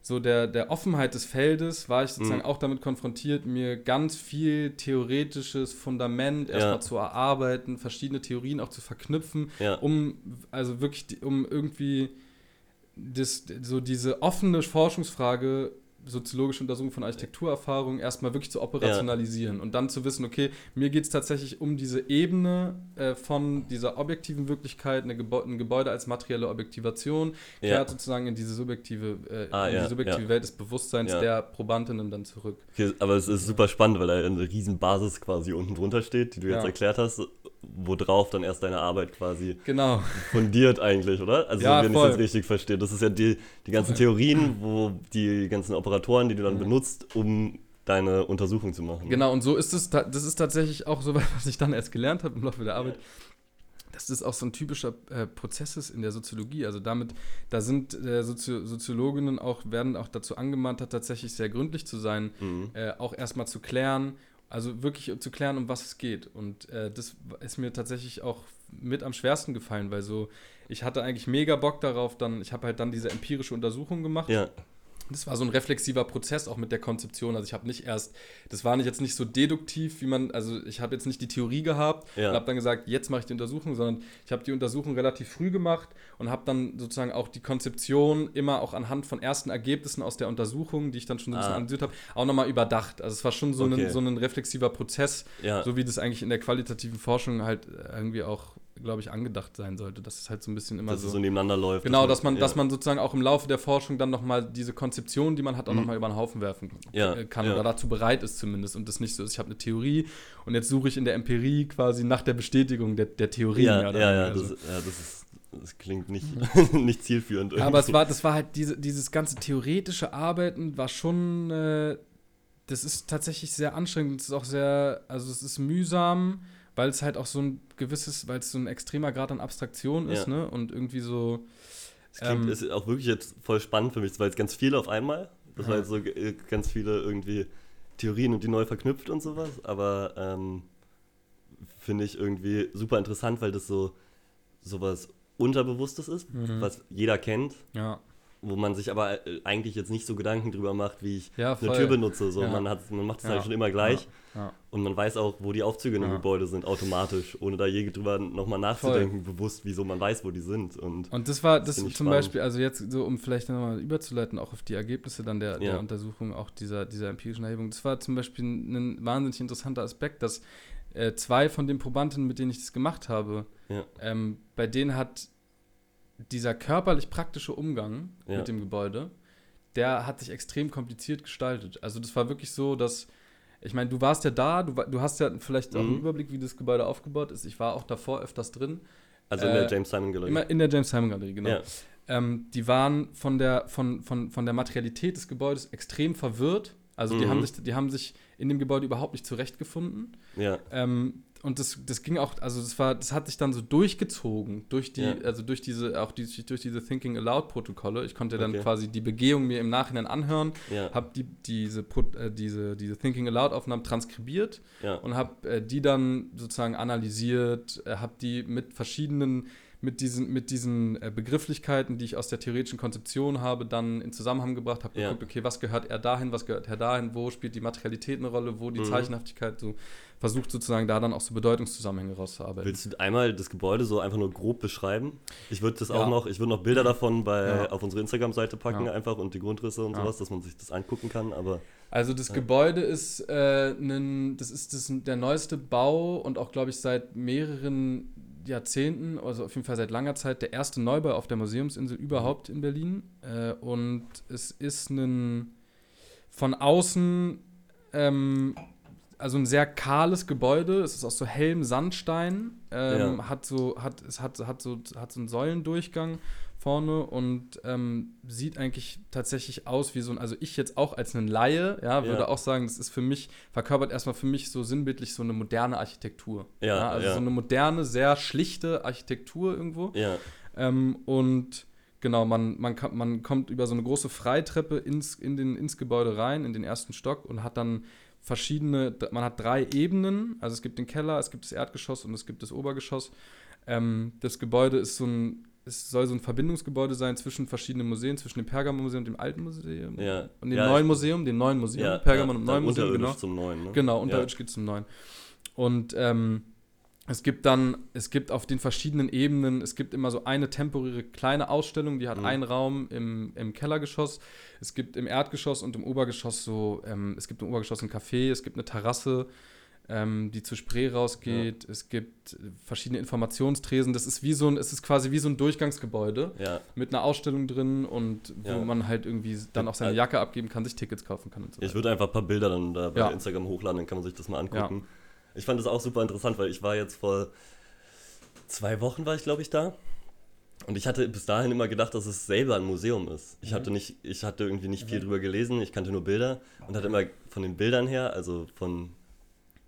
so der, der Offenheit des Feldes, war ich sozusagen Mhm. auch damit konfrontiert, mir ganz viel theoretisches Fundament Ja. erstmal zu erarbeiten, verschiedene Theorien auch zu verknüpfen, ja. um, also wirklich, um irgendwie das, so diese offene Forschungsfrage soziologische Untersuchung von Architekturerfahrung erstmal wirklich zu operationalisieren und dann zu wissen, okay, mir geht es tatsächlich um diese Ebene äh, von dieser objektiven Wirklichkeit, eine Gebäu ein Gebäude als materielle Objektivation, Ja. kehrt sozusagen in diese subjektive, äh, Ah, in ja, die subjektive ja. Welt des Bewusstseins Ja. der Probandinnen dann zurück. Okay, aber es ist super spannend, weil da eine riesen Basis quasi unten drunter steht, die du jetzt Ja. erklärt hast, worauf dann erst deine Arbeit quasi Genau. fundiert eigentlich, oder? Also Ja, wenn ich das richtig verstehe. Das ist ja die, die ganzen Theorien, wo die ganzen Operatoren, die du dann Ja. benutzt, um deine Untersuchung zu machen. Genau, und so ist es, das ist tatsächlich auch so, was ich dann erst gelernt habe im Laufe der Arbeit. Dass das auch so ein typischer äh, Prozess ist in der Soziologie. Also damit, da sind äh, Sozio Soziologinnen auch, werden auch dazu angemahnt, tatsächlich sehr gründlich zu sein, Mhm. äh, auch erstmal zu klären, Also wirklich zu klären, um was es geht. Und äh, das ist mir tatsächlich auch mit am schwersten gefallen, weil so, ich hatte eigentlich mega Bock darauf, dann, ich habe halt dann diese empirische Untersuchung gemacht. Ja. Das war so ein reflexiver Prozess auch mit der Konzeption. Also ich habe nicht erst, das war nicht jetzt nicht so deduktiv, wie man, also ich habe jetzt nicht die Theorie gehabt Ja. und habe dann gesagt, jetzt mache ich die Untersuchung, sondern ich habe die Untersuchung relativ früh gemacht und habe dann sozusagen auch die Konzeption immer auch anhand von ersten Ergebnissen aus der Untersuchung, die ich dann schon so ein bisschen Ah. analysiert habe, auch nochmal überdacht. Also es war schon so, Okay. ein, so ein reflexiver Prozess, Ja. so wie das eigentlich in der qualitativen Forschung halt irgendwie auch, glaube ich, angedacht sein sollte. Das ist halt so ein bisschen immer dass so. es so nebeneinander läuft. Genau, dass man, ja. dass man sozusagen auch im Laufe der Forschung dann nochmal diese Konzeption, die man hat, auch Mhm. nochmal über den Haufen werfen Ja, kann ja. oder dazu bereit ist zumindest und das nicht so ist, ich habe eine Theorie und jetzt suche ich in der Empirie quasi nach der Bestätigung der, der Theorie. Ja, ja, ja, weniger. das, Also- ja, das ist. Das klingt nicht, nicht zielführend. Aber es irgendwie. war, das war halt diese, dieses ganze theoretische Arbeiten war schon, äh, das ist tatsächlich sehr anstrengend. Es ist auch sehr, also es ist mühsam, weil es halt auch so ein gewisses, weil es so ein extremer Grad an Abstraktion ist, Ja. ne? Und irgendwie so. Es klingt, Ähm, ist auch wirklich jetzt voll spannend für mich. Es war jetzt ganz viel auf einmal. Das war Ja. jetzt so äh, ganz viele irgendwie Theorien und die neu verknüpft und sowas. Aber ähm, finde ich irgendwie super interessant, weil das so sowas Unterbewusstes ist, Mhm. was jeder kennt, Ja. Wo man sich aber äh, eigentlich jetzt nicht so Gedanken drüber macht, wie ich Ja, eine voll. Tür benutze. So, Ja. man, hat, man macht es Ja. halt schon immer gleich. Und man weiß auch, wo die Aufzüge in Ja. Gebäude sind, automatisch, ohne da je drüber nochmal nachzudenken, bewusst, wieso man weiß, wo die sind. Und Und das war Das das, zum spannend. Beispiel, also jetzt so, um vielleicht nochmal überzuleiten, auch auf die Ergebnisse dann der, der Untersuchung, auch dieser, dieser empirischen Erhebung. Das war zum Beispiel ein wahnsinnig interessanter Aspekt, dass äh, zwei von den Probanden, mit denen ich das gemacht habe, ähm, bei denen hat dieser körperlich-praktische Umgang Ja. mit dem Gebäude, der hat sich extrem kompliziert gestaltet. Also das war wirklich so, dass ich meine, du warst ja da, du, du hast ja vielleicht auch einen Mhm. Überblick, wie das Gebäude aufgebaut ist. Ich war auch davor öfters drin. also in der Äh, James Simon Galerie. Immer in der James Simon Galerie, genau. Ja. Ähm, die waren von der, von, von, von der Materialität des Gebäudes extrem verwirrt. Also die, Mhm. haben sich, die haben sich in dem Gebäude überhaupt nicht zurechtgefunden. ja. Ähm, und das, das ging auch, also das war, das hat sich dann so durchgezogen durch die, Ja. also durch diese, auch die, durch diese Thinking Aloud Protokolle. Ich konnte dann Okay. quasi die Begehung mir im Nachhinein anhören, Ja. habe die, diese, äh, diese, diese Thinking Aloud Aufnahmen transkribiert ja. und habe äh, die dann sozusagen analysiert, äh, habe die mit verschiedenen, mit diesen, mit diesen äh, Begrifflichkeiten, die ich aus der theoretischen Konzeption habe, dann in Zusammenhang gebracht, habe Ja. geguckt, okay, was gehört er dahin, was gehört er dahin, wo spielt die Materialität eine Rolle, wo die Mhm. Zeichenhaftigkeit, so versucht sozusagen da dann auch so Bedeutungszusammenhänge rauszuarbeiten. Willst du einmal das Gebäude so einfach nur grob beschreiben? Ich würde das Ja. auch noch, ich würde noch Bilder davon bei, Ja. auf unsere Instagram-Seite packen Ja. einfach und die Grundrisse und Ja. sowas, dass man sich das angucken kann, aber Also das Ja. Gebäude ist, äh, nen, das ist das, der neueste Bau und auch, glaube ich, seit mehreren Jahrzehnten, also auf jeden Fall seit langer Zeit, der erste Neubau auf der Museumsinsel überhaupt in Berlin. Äh, und es ist ein von außen, ähm, also ein sehr kahles Gebäude. Es ist aus so hellem Sandstein, ähm, Ja. hat so, hat, es hat, hat so, hat so einen Säulendurchgang vorne und ähm, sieht eigentlich tatsächlich aus wie so ein, also ich jetzt auch als ein Laie, ja, würde Ja. auch sagen, das ist für mich, verkörpert erstmal für mich so sinnbildlich so eine moderne Architektur. Ja, also ja. so eine moderne, sehr schlichte Architektur irgendwo. ja, Ähm, und genau, man, man, kann, man kommt über so eine große Freitreppe ins, in den, ins Gebäude rein, in den ersten Stock und hat dann verschiedene, man hat drei Ebenen, also es gibt den Keller, es gibt das Erdgeschoss und es gibt das Obergeschoss. Ähm, das Gebäude ist so ein, es soll so ein Verbindungsgebäude sein zwischen verschiedenen Museen, zwischen dem Pergamon-Museum und dem alten Museum Ja. und dem Ja, neuen Museum, dem neuen Museum, ja, Pergamon ja, und neuen Museum, genau. zum neuen, ne? Genau, ja. unterirdisch geht es zum neuen. Und ähm, es gibt dann, es gibt auf den verschiedenen Ebenen, es gibt immer so eine temporäre kleine Ausstellung, die hat Mhm. einen Raum im, im Kellergeschoss, es gibt im Erdgeschoss und im Obergeschoss so, ähm, es gibt im Obergeschoss ein Café, es gibt eine Terrasse, ähm, die zu Spree rausgeht, es gibt verschiedene Informationstresen, das ist wie so ein, es ist quasi wie so ein Durchgangsgebäude Ja, mit einer Ausstellung drin und wo Ja. man halt irgendwie dann auch seine Äh, Jacke abgeben kann, sich Tickets kaufen kann und so ich würde einfach ein paar Bilder dann da bei Ja. Instagram hochladen, dann kann man sich das mal angucken. Ich fand das auch super interessant, weil ich war jetzt vor zwei Wochen, war ich glaube ich da. Und ich hatte bis dahin immer gedacht, dass es selber ein Museum ist. Ich Mhm. hatte nicht, ich hatte irgendwie nicht viel Mhm. drüber gelesen, ich kannte nur Bilder und hatte immer von den Bildern her, also von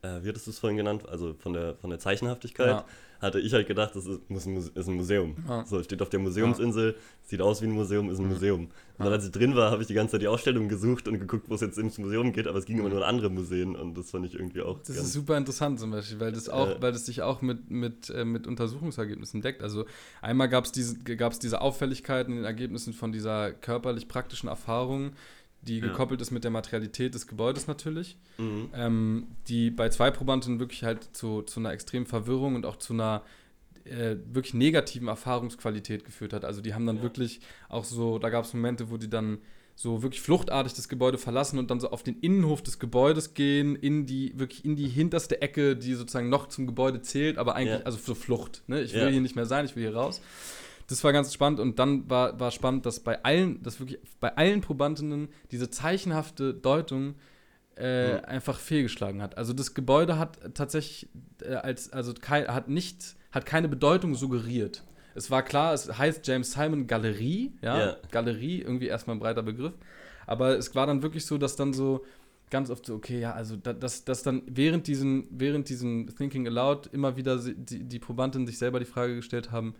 äh, wie hattest du es vorhin genannt, also von der, von der Zeichenhaftigkeit, Ja. hatte ich halt gedacht, das ist, muss ist ein Museum. Ja. So, es steht auf der Museumsinsel, sieht aus wie ein Museum, ist ein Museum. Und dann, als ich drin war, habe ich die ganze Zeit die Ausstellung gesucht und geguckt, wo es jetzt ins Museum geht, aber es ging immer nur in andere Museen und das fand ich irgendwie auch Das ist super interessant zum Beispiel, weil das auch, weil das sich auch mit, mit, äh, mit Untersuchungsergebnissen deckt. Also einmal gab es diese, gab's diese Auffälligkeiten in den Ergebnissen von dieser körperlich praktischen Erfahrung, die Ja. gekoppelt ist mit der Materialität des Gebäudes natürlich, Mhm. ähm, die bei zwei Probanden wirklich halt zu, zu einer extremen Verwirrung und auch zu einer äh, wirklich negativen Erfahrungsqualität geführt hat. Also die haben dann Ja. wirklich auch so, da gab es Momente, wo die dann so wirklich fluchtartig das Gebäude verlassen und dann so auf den Innenhof des Gebäudes gehen, in die, wirklich in die hinterste Ecke, die sozusagen noch zum Gebäude zählt, aber eigentlich, Ja. also für Flucht. Ne? Ich will Ja. hier nicht mehr sein, ich will hier raus. Das war ganz spannend und dann war, war spannend, dass bei allen, dass wirklich bei allen Probandinnen diese zeichenhafte Deutung äh, Mhm. einfach fehlgeschlagen hat. Also das Gebäude hat tatsächlich äh, als, also kei, hat nicht, hat keine Bedeutung suggeriert. Es war klar, es heißt James Simon Galerie, ja, Ja. Galerie, irgendwie erstmal ein breiter Begriff. Aber es war dann wirklich so, dass dann so ganz oft so, okay, ja, also da, dass, dass dann während diesen, während diesen Thinking Aloud immer wieder die, die Probandinnen sich selber die Frage gestellt haben,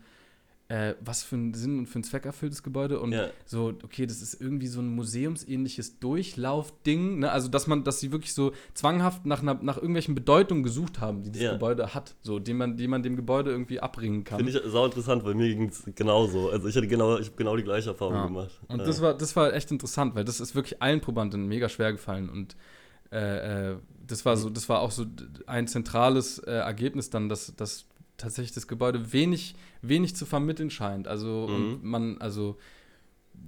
äh, was für einen Sinn und für einen Zweck erfüllt das Gebäude und Ja. so, okay, das ist irgendwie so ein museumsähnliches Durchlaufding, ne? Also, dass man, dass sie wirklich so zwanghaft nach, einer, nach irgendwelchen Bedeutungen gesucht haben, die das Ja. Gebäude hat, so, die man, die man dem Gebäude irgendwie abbringen kann. Finde ich sau interessant, weil mir ging es genauso. Also ich hatte genau, ich habe genau die gleiche Erfahrung Ja. gemacht. Und das war, das war echt interessant, weil das ist wirklich allen Probanden mega schwer gefallen und äh, äh, das war so, das war auch so ein zentrales äh, Ergebnis dann, dass, dass tatsächlich das Gebäude wenig, wenig zu vermitteln scheint. Also Mhm. und man, also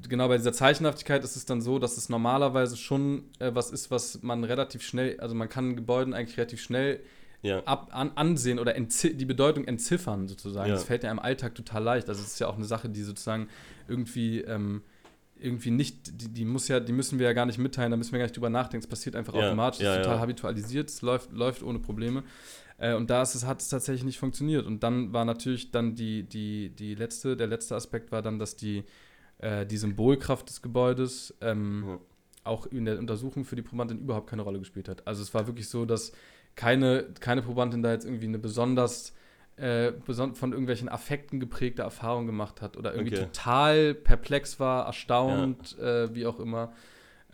genau bei dieser Zeichenhaftigkeit ist es dann so, dass es normalerweise schon äh, was ist, was man relativ schnell, also man kann Gebäuden eigentlich relativ schnell ja. ab, an, ansehen oder die Bedeutung entziffern sozusagen. Ja. Das fällt ja im Alltag total leicht. Also es ist ja auch eine Sache, die sozusagen irgendwie ähm, irgendwie nicht, die, die muss ja, die müssen wir ja gar nicht mitteilen, da müssen wir gar nicht drüber nachdenken. Es passiert einfach Ja, automatisch, es ja, ist total habitualisiert, es läuft, läuft ohne Probleme. Äh, und da ist es, hat es tatsächlich nicht funktioniert. Und dann war natürlich dann die, die, die letzte, der letzte Aspekt war dann, dass die, äh, die Symbolkraft des Gebäudes ähm, Ja. auch in der Untersuchung für die Probandin überhaupt keine Rolle gespielt hat. Also es war wirklich so, dass keine, keine Probandin da jetzt irgendwie eine besonders äh, von irgendwelchen Affekten geprägte Erfahrung gemacht hat oder irgendwie Okay. total perplex war, erstaunt, äh, wie auch immer.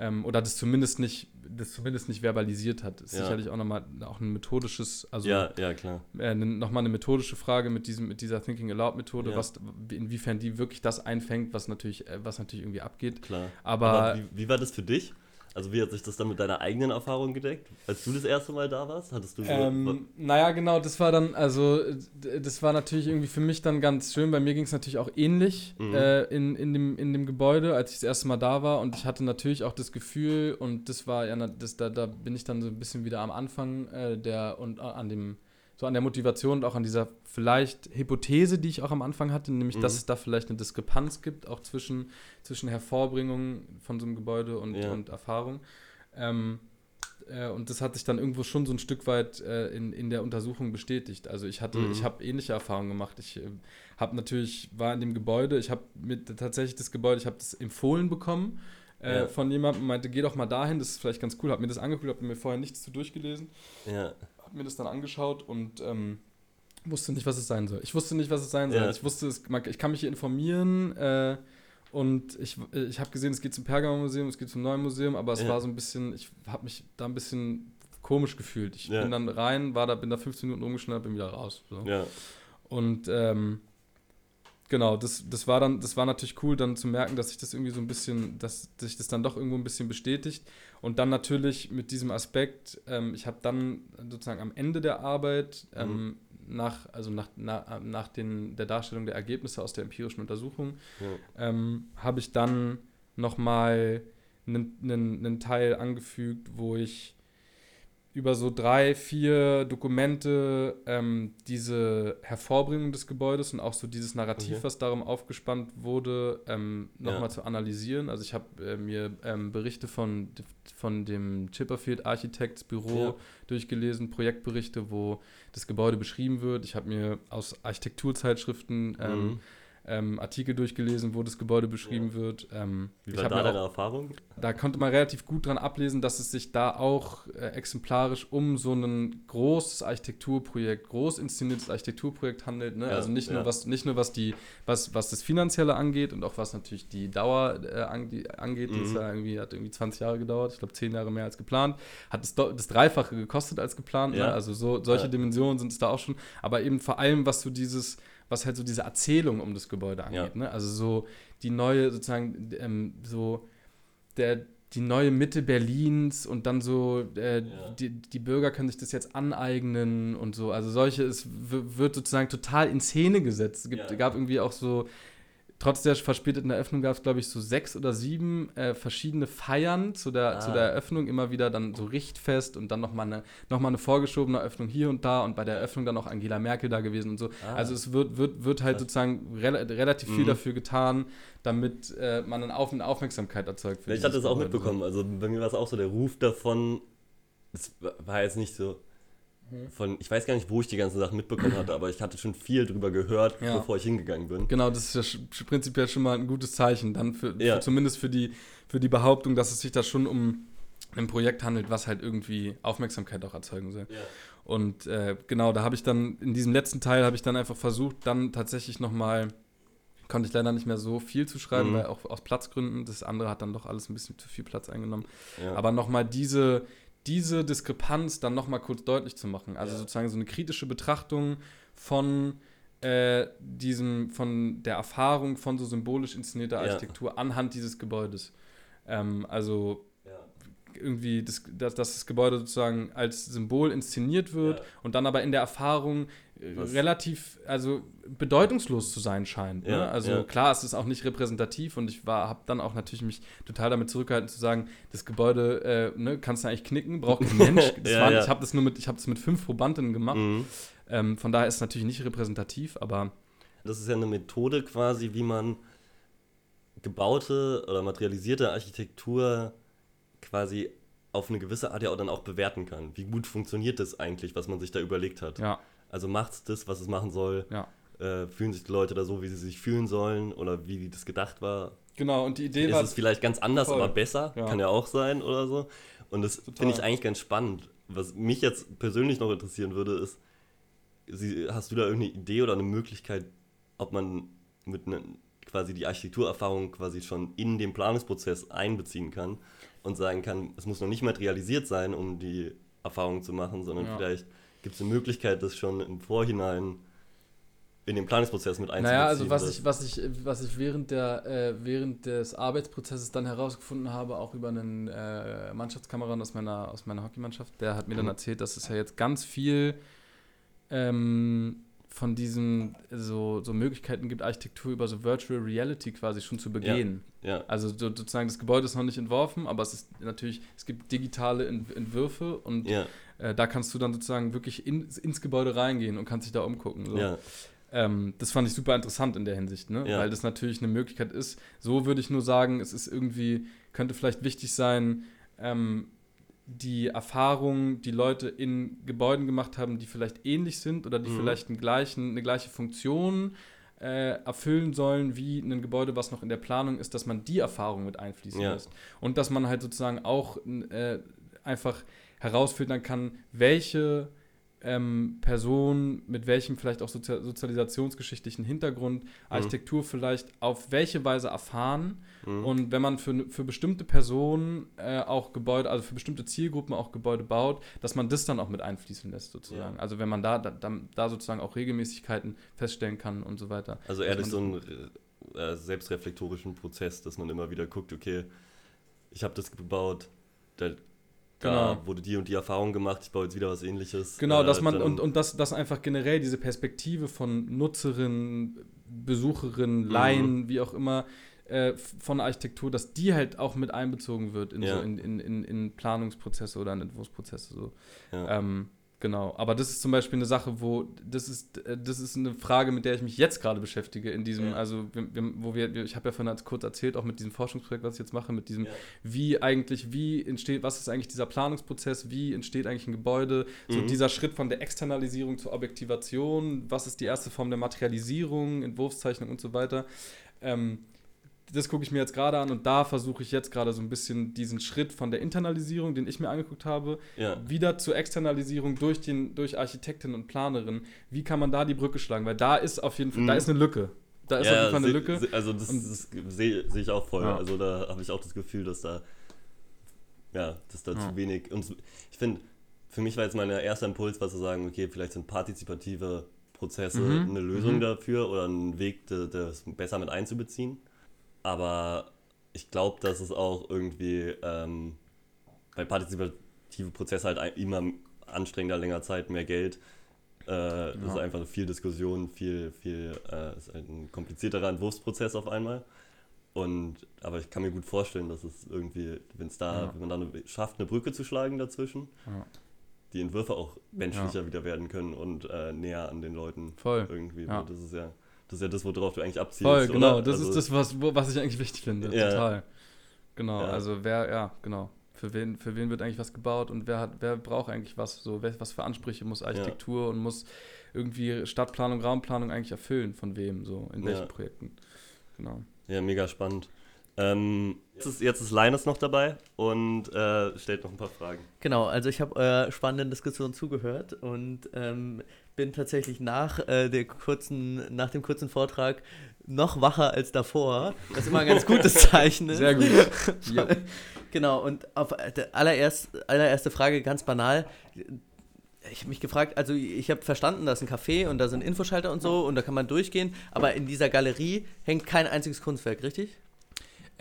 Ähm, oder das zumindest nicht, das zumindest nicht verbalisiert hat. Ist Ja. sicherlich auch nochmal auch ein methodisches, also ja, ja, klar. äh, nochmal eine methodische Frage mit, diesem, mit dieser Thinking Aloud Methode, Ja. was, inwiefern die wirklich das einfängt, was natürlich, äh, was natürlich irgendwie abgeht. Klar. Aber- wie, wie war das für dich? Also wie hat sich das dann mit deiner eigenen Erfahrung gedeckt? Als du das erste Mal da warst, hattest du so... Ähm, naja, genau, das war dann, also, das war natürlich irgendwie für mich dann ganz schön. Bei mir ging es natürlich auch ähnlich Mhm. äh, in, in, dem, in dem Gebäude, als ich das erste Mal da war. Und ich hatte natürlich auch das Gefühl, und das war ja, das, da, da bin ich dann so ein bisschen wieder am Anfang äh, der und a- an dem, so an der Motivation und auch an dieser vielleicht Hypothese, die ich auch am Anfang hatte, nämlich, Mhm. dass es da vielleicht eine Diskrepanz gibt, auch zwischen, zwischen Hervorbringung von so einem Gebäude und, Ja. und Erfahrung. Ähm, äh, und das hat sich dann irgendwo schon so ein Stück weit äh, in, in der Untersuchung bestätigt. Also ich hatte, Mhm. ich habe ähnliche Erfahrungen gemacht. Ich äh, habe natürlich, war in dem Gebäude, ich habe mit tatsächlich das Gebäude, ich habe das empfohlen bekommen äh, Ja. von jemandem, meinte, geh doch mal dahin, das ist vielleicht ganz cool. Habe mir das angeguckt, habe mir vorher nichts zu durchgelesen, ja, habe mir das dann angeschaut und ähm, wusste nicht, was es sein soll. Ich wusste nicht, was es sein soll. Ja. Ich wusste, es, ich kann mich hier informieren äh, und ich, ich habe gesehen, es geht zum Pergamon-Museum, es geht zum neuen Museum, aber es Ja. war so ein bisschen, ich habe mich da ein bisschen komisch gefühlt. Ich Ja. bin dann rein, war da, bin da 15 Minuten rumgeschnallt, bin wieder raus. So. Und ähm, genau, das, das war dann, das war natürlich cool, dann zu merken, dass sich das irgendwie so ein bisschen, dass sich das dann doch irgendwo ein bisschen bestätigt. Und dann natürlich mit diesem Aspekt, ähm, ich habe dann sozusagen am Ende der Arbeit, ähm, nach, also nach, na, nach den, der Darstellung der Ergebnisse aus der empirischen Untersuchung, ja. ähm, habe ich dann nochmal einen, einen, einen Teil angefügt, wo ich über so drei, vier Dokumente ähm, diese Hervorbringung des Gebäudes und auch so dieses Narrativ, Okay. was darum aufgespannt wurde, ähm, nochmal Ja. zu analysieren. Also ich habe äh, mir ähm, Berichte von, von dem Chipperfield Architects Büro Ja. durchgelesen, Projektberichte, wo das Gebäude beschrieben wird. Ich habe mir aus Architekturzeitschriften ähm, Mhm. Ähm, Artikel durchgelesen, wo das Gebäude beschrieben ja. wird. Ähm, Wie war da deine auch, Erfahrung? Da konnte man relativ gut dran ablesen, dass es sich da auch äh, exemplarisch um so ein großes Architekturprojekt, groß inszeniertes Architekturprojekt handelt. Ne? Ja, also nicht, ja. nur was, nicht nur was, die, was, was das Finanzielle angeht und auch was natürlich die Dauer äh, angeht. Mhm. Die ist ja irgendwie, hat irgendwie 20 Jahre gedauert, ich glaube 10 Jahre mehr als geplant. Hat das, das Dreifache gekostet als geplant. Ne? Also so, solche Dimensionen sind es da auch schon. Aber eben vor allem, was so dieses was halt so diese Erzählung um das Gebäude angeht. Ja. Ne? Also so die neue, sozusagen, ähm, so der, die neue Mitte Berlins und dann so, äh, ja. die, die Bürger können sich das jetzt aneignen und so. Also solche, es wird sozusagen total in Szene gesetzt. Es gibt, ja. gab irgendwie auch so trotz der verspäteten Eröffnung gab es, glaube ich, so sechs oder sieben äh, verschiedene Feiern zu der, ah. zu der Eröffnung. Immer wieder dann so Richtfest und dann nochmal eine, noch eine vorgeschobene Eröffnung hier und da und bei der Eröffnung dann auch Angela Merkel da gewesen und so. Ah. Also es wird, wird, wird halt sozusagen rel relativ viel mhm. dafür getan, damit äh, man eine, Auf eine Aufmerksamkeit erzeugt. ich hatte es auch mitbekommen. Also bei mir war es auch so der Ruf davon, es war jetzt nicht so. Von, ich weiß gar nicht, wo ich die ganzen Sachen mitbekommen hatte, aber ich hatte schon viel drüber gehört, ja. bevor ich hingegangen bin. Genau, das ist ja prinzipiell schon mal ein gutes Zeichen, dann für, ja. für, zumindest für die, für die Behauptung, dass es sich da schon um ein Projekt handelt, was halt irgendwie Aufmerksamkeit auch erzeugen soll. Ja. Und äh, genau, da habe ich dann, in diesem letzten Teil habe ich dann einfach versucht, dann tatsächlich nochmal, konnte ich leider nicht mehr so viel zu schreiben, mhm. weil auch aus Platzgründen, das andere hat dann doch alles ein bisschen zu viel Platz eingenommen. Ja. Aber nochmal diese, diese Diskrepanz dann nochmal kurz deutlich zu machen. Also ja. sozusagen so eine kritische Betrachtung von äh, diesem, von der Erfahrung von so symbolisch inszenierter Architektur ja. anhand dieses Gebäudes. Ähm, also ja. irgendwie, das, dass, dass, das Gebäude sozusagen als Symbol inszeniert wird und dann aber in der Erfahrung was? relativ, also bedeutungslos zu sein scheint. Ne? Ja, ne? Also ja. klar, es ist auch nicht repräsentativ und ich habe dann auch natürlich mich total damit zurückgehalten zu sagen, das Gebäude äh, ne, kannst du eigentlich knicken, braucht kein Mensch. ja, war, ich habe das nur mit, ich habe das mit fünf Probandinnen gemacht. Mhm. Ähm, von daher ist es natürlich nicht repräsentativ, aber das ist ja eine Methode quasi, wie man gebaute oder materialisierte Architektur quasi auf eine gewisse Art ja auch dann auch bewerten kann. Wie gut funktioniert das eigentlich, was man sich da überlegt hat? Ja. Also macht es das, was es machen soll. Ja. Äh, fühlen sich die Leute da so, wie sie sich fühlen sollen oder wie das gedacht war. Genau, und die Idee ist war. Ist es vielleicht ganz anders, voll. aber besser? Ja. Kann ja auch sein oder so. Und das finde ich eigentlich ganz spannend. Was mich jetzt persönlich noch interessieren würde, ist, hast du da irgendeine Idee oder eine Möglichkeit, ob man mit einer quasi die Architekturerfahrung quasi schon in den Planungsprozess einbeziehen kann und sagen kann, es muss noch nicht materialisiert sein, um die Erfahrung zu machen, sondern ja. vielleicht Gibt es eine Möglichkeit, das schon im Vorhinein in den Planungsprozess mit einzubeziehen? Naja, also was ich, was ich, was ich während, der, äh, während des Arbeitsprozesses dann herausgefunden habe, auch über einen äh, Mannschaftskameraden aus meiner, aus meiner Hockeymannschaft, der hat mir dann mhm. erzählt, dass es ja jetzt ganz viel ähm, von diesen so, so Möglichkeiten gibt, Architektur über so Virtual Reality quasi schon zu begehen. Ja, ja. Also so, sozusagen das Gebäude ist noch nicht entworfen, aber es ist natürlich, es gibt digitale Entwürfe und ja. äh, da kannst du dann sozusagen wirklich in, ins Gebäude reingehen und kannst dich da umgucken. So. Ähm, das fand ich super interessant in der Hinsicht, ne? weil das natürlich eine Möglichkeit ist. So würde ich nur sagen, es ist irgendwie, könnte vielleicht wichtig sein, ähm, die Erfahrungen, die Leute in Gebäuden gemacht haben, die vielleicht ähnlich sind oder die mhm. vielleicht einen gleichen, eine gleiche Funktion äh, erfüllen sollen wie ein Gebäude, was noch in der Planung ist, dass man die Erfahrung mit einfließen ja. lässt. Und dass man halt sozusagen auch äh, einfach herausfiltern kann, welche ähm, Person mit welchem vielleicht auch Sozial sozialisationsgeschichtlichen Hintergrund mhm. Architektur vielleicht auf welche Weise erfahren. Mhm. Und wenn man für, für bestimmte Personen äh, auch Gebäude, also für bestimmte Zielgruppen auch Gebäude baut, dass man das dann auch mit einfließen lässt, sozusagen. Ja. Also wenn man da, da, da, sozusagen auch Regelmäßigkeiten feststellen kann und so weiter. Also eher durch so einen äh, selbstreflektorischen Prozess, dass man immer wieder guckt, okay, ich habe das gebaut, da da genau. wurde die und die Erfahrung gemacht, ich baue jetzt wieder was ähnliches. Genau, äh, dass man und, und dass, dass einfach generell diese Perspektive von Nutzerinnen, Besucherinnen, mhm. Laien, mhm. wie auch immer, äh, von Architektur, dass die halt auch mit einbezogen wird in, ja. so in, in, in, in Planungsprozesse oder in Entwurfsprozesse. So. Ja. Ähm, Genau, aber das ist zum Beispiel eine Sache, wo das ist, äh, das ist eine Frage, mit der ich mich jetzt gerade beschäftige, in diesem, Ja. also wo wir, ich habe ja vorhin kurz erzählt, auch mit diesem Forschungsprojekt, was ich jetzt mache, mit diesem, Ja. wie eigentlich, wie entsteht, was ist eigentlich dieser Planungsprozess, wie entsteht eigentlich ein Gebäude, so Mhm. dieser Schritt von der Externalisierung zur Objektivation, was ist die erste Form der Materialisierung, Entwurfszeichnung und so weiter. Ähm, das gucke ich mir jetzt gerade an und da versuche ich jetzt gerade so ein bisschen diesen Schritt von der Internalisierung, den ich mir angeguckt habe, Ja. wieder zur Externalisierung durch, den, durch Architektin und Planerin. Wie kann man da die Brücke schlagen? Weil da ist auf jeden Fall, Mhm. da ist eine Lücke. Da ist auf jeden Fall eine Lücke. seh- Also das, das sehe seh ich auch voll. Ja. Also da habe ich auch das Gefühl, dass da ja, dass da Ja. zu wenig. Und ich finde, für mich war jetzt mein erster Impuls, war zu sagen, okay, vielleicht sind partizipative Prozesse Mhm. eine Lösung Mhm. dafür oder ein Weg, da- das besser mit einzubeziehen. Aber ich glaube, dass es auch irgendwie ähm, bei partizipative Prozesse halt immer anstrengender, länger Zeit, mehr Geld. Äh, Das ist Ja. einfach viel Diskussion, viel, viel, äh, ist halt ein komplizierterer Entwurfsprozess auf einmal. Und, aber ich kann mir gut vorstellen, dass es irgendwie, wenn es da, Ja. wenn man dann eine, schafft, eine Brücke zu schlagen dazwischen, Ja. die Entwürfe auch menschlicher wieder werden können und äh, näher an den Leuten Voll. irgendwie. Ja. Das ist ja, das ist ja das, worauf du eigentlich abzielst. Voll, genau. oder? Das Also- ist das, was, was ich eigentlich wichtig finde. Ja. Total. Genau. Ja. Also wer, ja, genau. Für wen, für wen wird eigentlich was gebaut und wer hat, wer braucht eigentlich was? So, wer, was für Ansprüche muss Architektur und muss irgendwie Stadtplanung, Raumplanung eigentlich erfüllen? Von wem? So, in welchen Ja. Projekten? Genau. Ja, mega spannend. Ähm, jetzt, ist, jetzt ist Linus noch dabei und äh, stellt noch ein paar Fragen. Genau, also ich habe eurer spannenden Diskussion zugehört und ähm, bin tatsächlich nach, äh, der kurzen, nach dem kurzen Vortrag noch wacher als davor. Was immer ein ganz gutes Zeichen ist. Sehr gut. ja. Genau, und auf äh, der allererst, allererste Frage ganz banal. Ich habe mich gefragt, also ich habe verstanden, da ist ein Café und da sind Infoschalter und so und da kann man durchgehen, aber in dieser Galerie hängt kein einziges Kunstwerk, richtig?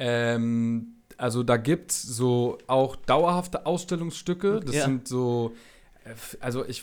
Ähm, also da gibt es so auch dauerhafte Ausstellungsstücke. Das Ja. sind so, äh, also ich,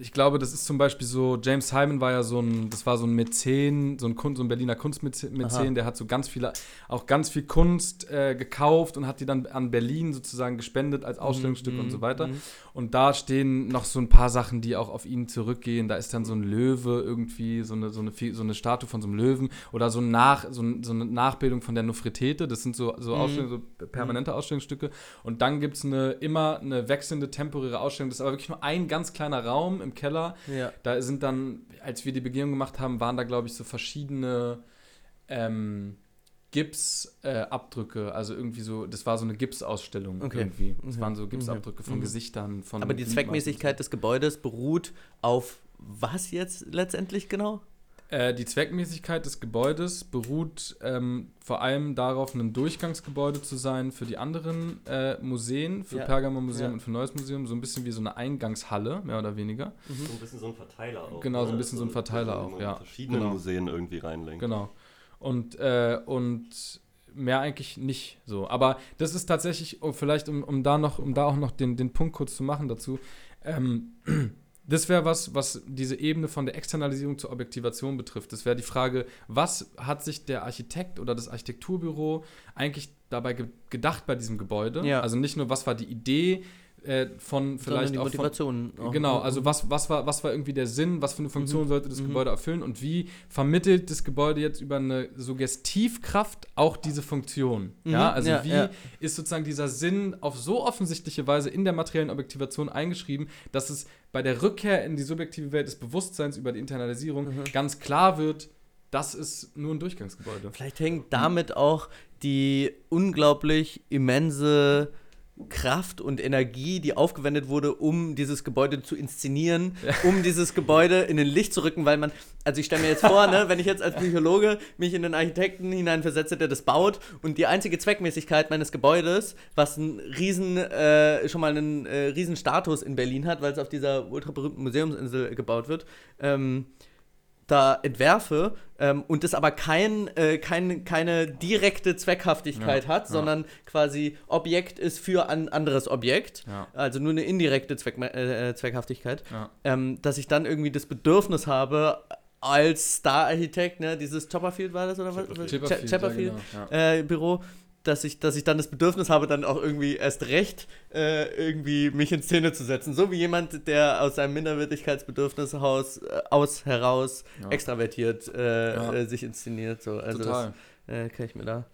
ich glaube, das ist zum Beispiel so, James Simon war ja so ein, das war so ein Mäzen, so ein, Kun so ein Berliner Kunstmäzen, Aha. der hat so ganz viele, auch ganz viel Kunst äh, gekauft und hat die dann an Berlin sozusagen gespendet als Ausstellungsstück Mhm, und so weiter. mhm. Und da stehen noch so ein paar Sachen, die auch auf ihn zurückgehen. Da ist dann so ein Löwe irgendwie, so eine, so eine, so eine Statue von so einem Löwen oder so, ein Nach, so, ein, so eine Nachbildung von der Nofretete. Das sind so, so, Mhm. So permanente Ausstellungsstücke. Und dann gibt es eine, immer eine wechselnde temporäre Ausstellung. Das ist aber wirklich nur ein ganz kleiner Raum im Keller. Ja. Da sind dann, als wir die Begehung gemacht haben, waren da, glaube ich, so verschiedene ähm, Gipsabdrücke. also irgendwie so, das war so eine Gipsausstellung Okay. irgendwie. Das Mhm. waren so Gipsabdrücke von Mhm. Gesichtern, von Aber die. Zweckmäßigkeit des Gebäudes beruht auf was jetzt letztendlich genau? Äh, die Zweckmäßigkeit des Gebäudes beruht ähm, vor allem darauf, ein Durchgangsgebäude zu sein für die anderen äh, Museen, für Ja. Pergamon Museum Ja. und für Neues Museum, so ein bisschen wie so eine Eingangshalle, mehr oder weniger. So ein bisschen so ein Verteiler auch. Genau, so ein ne? bisschen so ein Verteiler wo auch, ja. Verschiedene Genau. Museen irgendwie reinlenken. Genau. Und, äh, und mehr eigentlich nicht so. Aber das ist tatsächlich, um, vielleicht um, um da noch, um da auch noch den, den Punkt kurz zu machen dazu, ähm, das wäre was, was diese Ebene von der Externalisierung zur Objektivation betrifft. Das wäre die Frage, was hat sich der Architekt oder das Architekturbüro eigentlich dabei ge gedacht bei diesem Gebäude? Ja. Also nicht nur, was war die Idee äh, von vielleicht die auch von, Motivation. auch. Genau, also was, was, war, was war irgendwie der Sinn, was für eine Funktion Mhm. sollte das Mhm. Gebäude erfüllen und wie vermittelt das Gebäude jetzt über eine Suggestivkraft auch diese Funktion? Mhm, Ja, also ja, wie ja. ist sozusagen dieser Sinn auf so offensichtliche Weise in der materiellen Objektivation eingeschrieben, dass es bei der Rückkehr in die subjektive Welt des Bewusstseins über die Internalisierung Mhm. ganz klar wird, das ist nur ein Durchgangsgebäude. Vielleicht hängt damit auch die unglaublich immense Kraft und Energie, die aufgewendet wurde, um dieses Gebäude zu inszenieren, um dieses Gebäude in den Licht zu rücken, weil man, also ich stelle mir jetzt vor, ne, wenn ich jetzt als Psychologe mich in den Architekten hineinversetze, der das baut und die einzige Zweckmäßigkeit meines Gebäudes, was einen riesen, äh, schon mal einen äh, riesen Status in Berlin hat, weil es auf dieser ultra berühmten Museumsinsel gebaut wird, ähm, da entwerfe ähm, und das aber kein, äh, kein, keine direkte Zweckhaftigkeit Ja, hat, ja. sondern quasi Objekt ist für ein anderes Objekt, Ja. also nur eine indirekte Zweck, äh, Zweckhaftigkeit, Ja. ähm, dass ich dann irgendwie das Bedürfnis habe, als Star-Architekt, ne, dieses Chopperfield war das oder was? Chipperfield, Chipperfield ja, genau, äh, Büro, dass ich, dass ich dann das Bedürfnis habe, dann auch irgendwie erst recht äh, irgendwie mich in Szene zu setzen. So wie jemand, der aus seinem Minderwertigkeitsbedürfnis aus, äh, aus heraus Ja. extravertiert äh, Ja. äh, sich inszeniert. So. Also Total. das äh, kann ich mir da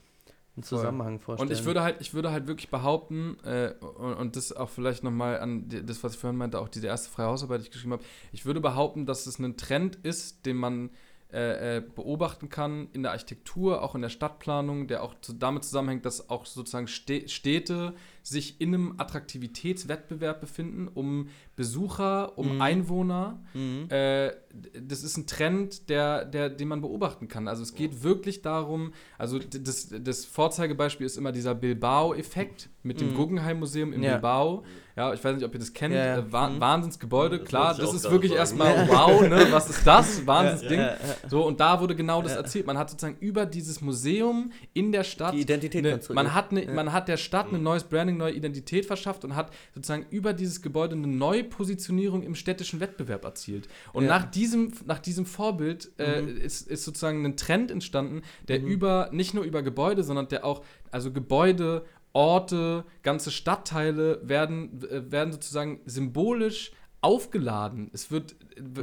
einen. Zusammenhang vorstellen. Und ich würde halt, ich würde halt wirklich behaupten, äh, und, und das auch vielleicht nochmal an die, das, was ich vorhin meinte, auch diese erste freie Hausarbeit, die ich geschrieben habe, ich würde behaupten, dass es ein Trend ist, den man äh, äh, beobachten kann in der Architektur, auch in der Stadtplanung, der auch zu, damit zusammenhängt, dass auch sozusagen Stä- Städte sich in einem Attraktivitätswettbewerb befinden, um Besucher, um Mhm. Einwohner. Mhm. Äh, das ist ein Trend, der, der, den man beobachten kann. Also es geht wirklich darum, also das, das Vorzeigebeispiel ist immer dieser Bilbao-Effekt mit dem Mhm. Guggenheim-Museum in Ja. Bilbao. Ja, ich weiß nicht, ob ihr das kennt. Ja, ja. Äh, Wa Mhm. Wahnsinnsgebäude, Das klar, das ist wirklich sagen. erstmal wow, ne? Was ist das? Wahnsinnsding. Ja, ja, ja. So, und da wurde genau das Ja. erzählt. Man hat sozusagen über dieses Museum in der Stadt Die Identität konstruiert. man, hat Ja. man hat der Stadt ein neues Branding, neue Identität verschafft und hat sozusagen über dieses Gebäude eine neue Positionierung im städtischen Wettbewerb erzielt. Und Ja. nach, diesem, nach diesem Vorbild äh, Mhm. ist, ist sozusagen ein Trend entstanden, der Mhm. über, nicht nur über Gebäude, sondern der auch, also Gebäude, Orte, ganze Stadtteile werden, äh, werden sozusagen symbolisch aufgeladen. Es wird,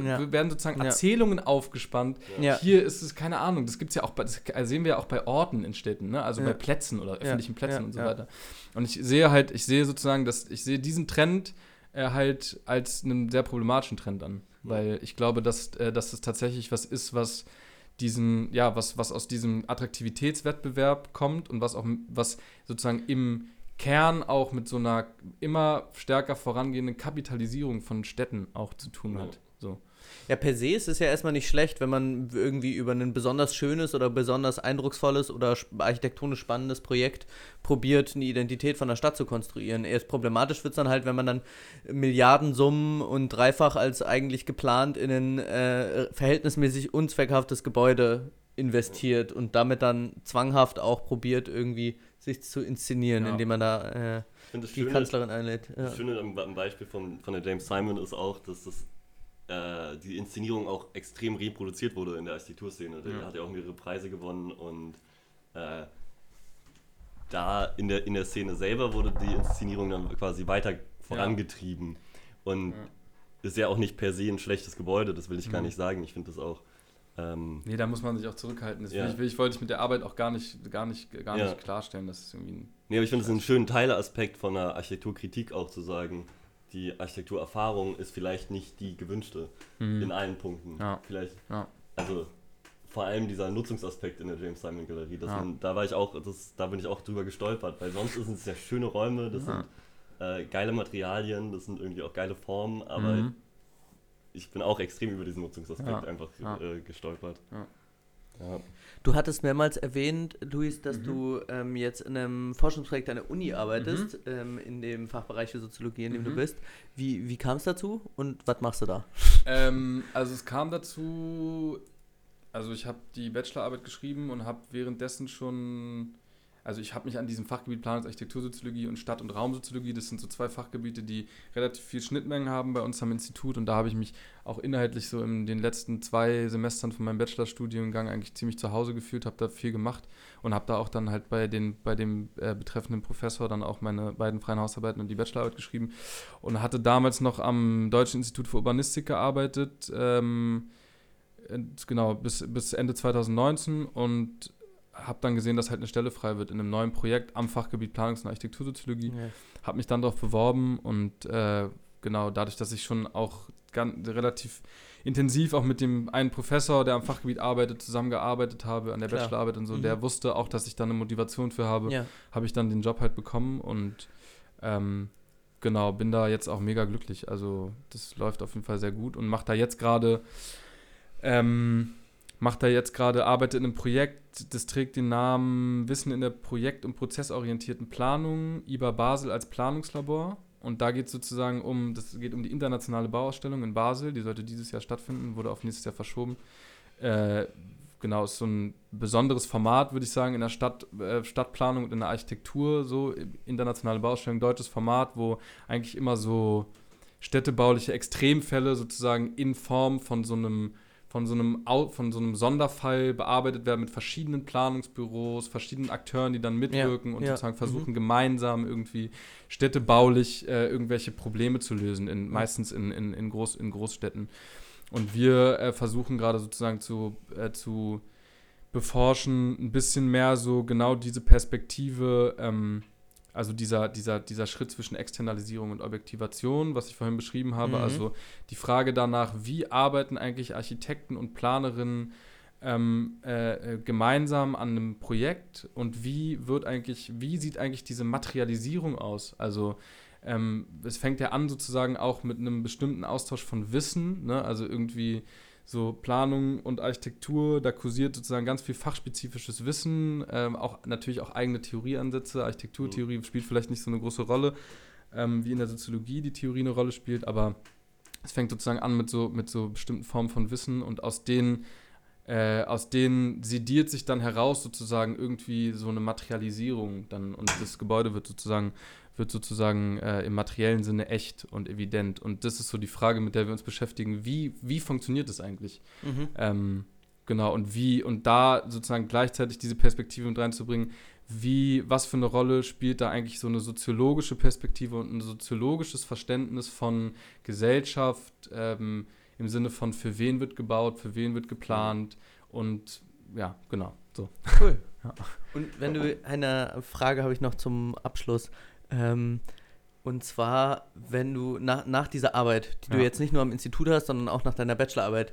Ja. werden sozusagen Ja. Erzählungen aufgespannt. Ja. Hier ist es, keine Ahnung, das gibt es ja auch bei, das sehen wir ja auch bei Orten in Städten, ne? also Ja. bei Plätzen oder öffentlichen Plätzen Ja, und so ja. weiter. Und ich sehe halt, ich sehe sozusagen, dass ich sehe diesen Trend äh, halt als einen sehr problematischen Trend an. Weil ich glaube, dass, äh, dass es tatsächlich was ist, was diesen, ja, was, was aus diesem Attraktivitätswettbewerb kommt und was auch, was sozusagen im Kern auch mit so einer immer stärker vorangehenden Kapitalisierung von Städten auch zu tun hat. So. Ja, per se ist es ja erstmal nicht schlecht, wenn man irgendwie über ein besonders schönes oder besonders eindrucksvolles oder architektonisch spannendes Projekt probiert, eine Identität von der Stadt zu konstruieren. Erst problematisch wird es dann halt, wenn man dann Milliardensummen und dreifach als eigentlich geplant in ein äh, verhältnismäßig unzweckhaftes Gebäude investiert und damit dann zwanghaft auch probiert, irgendwie sich zu inszenieren, Ja. indem man da äh, die Schöne, Kanzlerin einlädt. Ja. das Schöne am, am Beispiel von, von der James Simon ist auch, dass das, äh, die Inszenierung auch extrem reproduziert wurde in der Architekturszene. Der Ja. hat ja auch mehrere Preise gewonnen und äh, da in der, in der Szene selber wurde die Inszenierung dann quasi weiter vorangetrieben. Und Ja. ist ja auch nicht per se ein schlechtes Gebäude, das will ich gar Mhm. nicht sagen. Ich finde das auch. Ähm, Nee, da muss man sich auch zurückhalten. Das will Ja. ich, will ich, wollte ich mit der Arbeit auch gar nicht, gar nicht, gar Ja. nicht klarstellen. Das ist irgendwie ein Nee, aber ich finde es einen schönen Teileaspekt von der Architekturkritik auch zu sagen, die Architekturerfahrung ist vielleicht nicht die gewünschte in allen Punkten. Mhm. Ja. Vielleicht, Ja. also vor allem dieser Nutzungsaspekt in der James Simon Galerie, man, da war ich auch, das, da bin ich auch drüber gestolpert, weil sonst sind es ja schöne Räume, das sind äh, geile Materialien, das sind irgendwie auch geile Formen, aber Mhm. Ich bin auch extrem über diesen Nutzungsaspekt Ja. einfach Ja. Äh, gestolpert. Ja. Ja. Du hattest mehrmals erwähnt, Luis, dass Mhm. du ähm, jetzt in einem Forschungsprojekt an der Uni arbeitest, ähm, in dem Fachbereich für Soziologie, in dem du Mhm. bist. Wie, wie kam es dazu und was machst du da? Ähm, also es kam dazu, also ich habe die Bachelorarbeit geschrieben und habe währenddessen schon, also ich habe mich an diesem Fachgebiet Planungsarchitektursoziologie und Stadt- und Raumsoziologie, das sind so zwei Fachgebiete, die relativ viel Schnittmengen haben bei uns am Institut. Und da habe ich mich auch inhaltlich so in den letzten zwei Semestern von meinem Bachelorstudiengang eigentlich ziemlich zu Hause gefühlt, habe da viel gemacht und habe da auch dann halt bei, den, bei dem äh, betreffenden Professor dann auch meine beiden freien Hausarbeiten und die Bachelorarbeit geschrieben und hatte damals noch am Deutschen Institut für Urbanistik gearbeitet, ähm, genau, bis, bis Ende 2019 und habe dann gesehen, dass halt eine Stelle frei wird in einem neuen Projekt am Fachgebiet Planungs- und Architektursoziologie. Habe mich dann darauf beworben und äh, genau, dadurch, dass ich schon auch ganz, relativ intensiv auch mit dem einen Professor, der am Fachgebiet arbeitet, zusammengearbeitet habe an der Klar. Bachelorarbeit und so, Mhm. der wusste auch, dass ich da eine Motivation für habe Ja. habe ich dann den Job halt bekommen und ähm, genau, bin da jetzt auch mega glücklich. Also das läuft auf jeden Fall sehr gut und macht da jetzt gerade, ähm, macht da jetzt gerade, arbeitet in einem Projekt, das trägt den Namen Wissen in der projekt- und prozessorientierten Planung, IBA Basel als Planungslabor. Und da geht es sozusagen um, das geht um die internationale Bauausstellung in Basel, die sollte dieses Jahr stattfinden, wurde auf nächstes Jahr verschoben. Äh, genau, ist so ein besonderes Format, würde ich sagen, in der Stadt, äh, Stadtplanung und in der Architektur, so internationale Bauausstellung, deutsches Format, wo eigentlich immer so städtebauliche Extremfälle sozusagen in Form von so einem von so einem, von so einem Sonderfall bearbeitet werden mit verschiedenen Planungsbüros, verschiedenen Akteuren, die dann mitwirken Ja, und ja, sozusagen versuchen mhm. gemeinsam irgendwie städtebaulich äh, irgendwelche Probleme zu lösen, in, meistens in, in, in, Groß, in Großstädten. Und wir äh, versuchen gerade sozusagen zu, äh, zu beforschen, ein bisschen mehr so genau diese Perspektive, ähm, also dieser, dieser, dieser Schritt zwischen Externalisierung und Objektivation, was ich vorhin beschrieben habe, Mhm. also die Frage danach, wie arbeiten eigentlich Architekten und Planerinnen ähm, äh, äh, gemeinsam an einem Projekt und wie wird eigentlich, wie sieht eigentlich diese Materialisierung aus? Also ähm, es fängt ja an sozusagen auch mit einem bestimmten Austausch von Wissen, ne? also irgendwie so Planung und Architektur, da kursiert sozusagen ganz viel fachspezifisches Wissen, ähm, auch natürlich auch eigene Theorieansätze. Architekturtheorie spielt vielleicht nicht so eine große Rolle, ähm, wie in der Soziologie die Theorie eine Rolle spielt, aber es fängt sozusagen an mit so, mit so bestimmten Formen von Wissen und aus denen, äh, aus denen sediert sich dann heraus sozusagen irgendwie so eine Materialisierung dann und das Gebäude wird sozusagen wird sozusagen äh, im materiellen Sinne echt und evident. Und das ist so die Frage, mit der wir uns beschäftigen. Wie, wie funktioniert das eigentlich? Mhm. Ähm, genau, und wie, und da sozusagen gleichzeitig diese Perspektive mit reinzubringen, wie, was für eine Rolle spielt da eigentlich so eine soziologische Perspektive und ein soziologisches Verständnis von Gesellschaft ähm, im Sinne von für wen wird gebaut, für wen wird geplant und ja, genau, so. Cool. Ja. Und wenn du eine Frage habe ich noch zum Abschluss. Ähm, und zwar, wenn du nach, nach dieser Arbeit, die du Ja. jetzt nicht nur am Institut hast, sondern auch nach deiner Bachelorarbeit,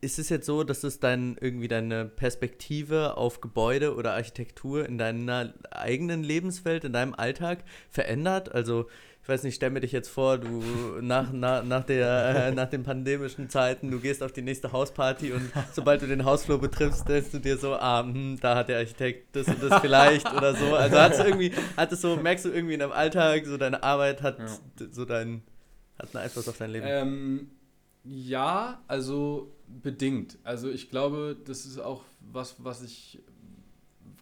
ist es jetzt so, dass es dein irgendwie deine Perspektive auf Gebäude oder Architektur in deiner eigenen Lebenswelt, in deinem Alltag verändert? Also ich weiß nicht, stell mir dich jetzt vor, du nach, nach, nach, der, äh, nach den pandemischen Zeiten, du gehst auf die nächste Hausparty und sobald du den Hausflur betriffst, denkst du dir so, ah, hm, da hat der Architekt das und das vielleicht oder so. Also hat es irgendwie, hat es so, merkst du irgendwie in deinem Alltag, so deine Arbeit hat Ja. so dein, hat einen Einfluss auf dein Leben. Ähm, ja, also bedingt. Also ich glaube, das ist auch was, was ich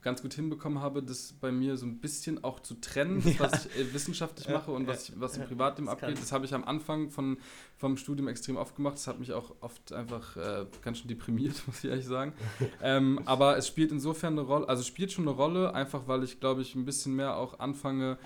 ganz gut hinbekommen habe, das bei mir so ein bisschen auch zu trennen, das, was ich äh, wissenschaftlich Ja, mache und ja, was, ich, was im ja, Privatleben abgeht. kann- Das habe ich am Anfang von, vom Studium extrem oft gemacht. Das hat mich auch oft einfach äh, ganz schön deprimiert, muss ich ehrlich sagen. ähm, aber es spielt insofern eine Rolle, also spielt schon eine Rolle, einfach weil ich, glaube ich, ein bisschen mehr auch anfange,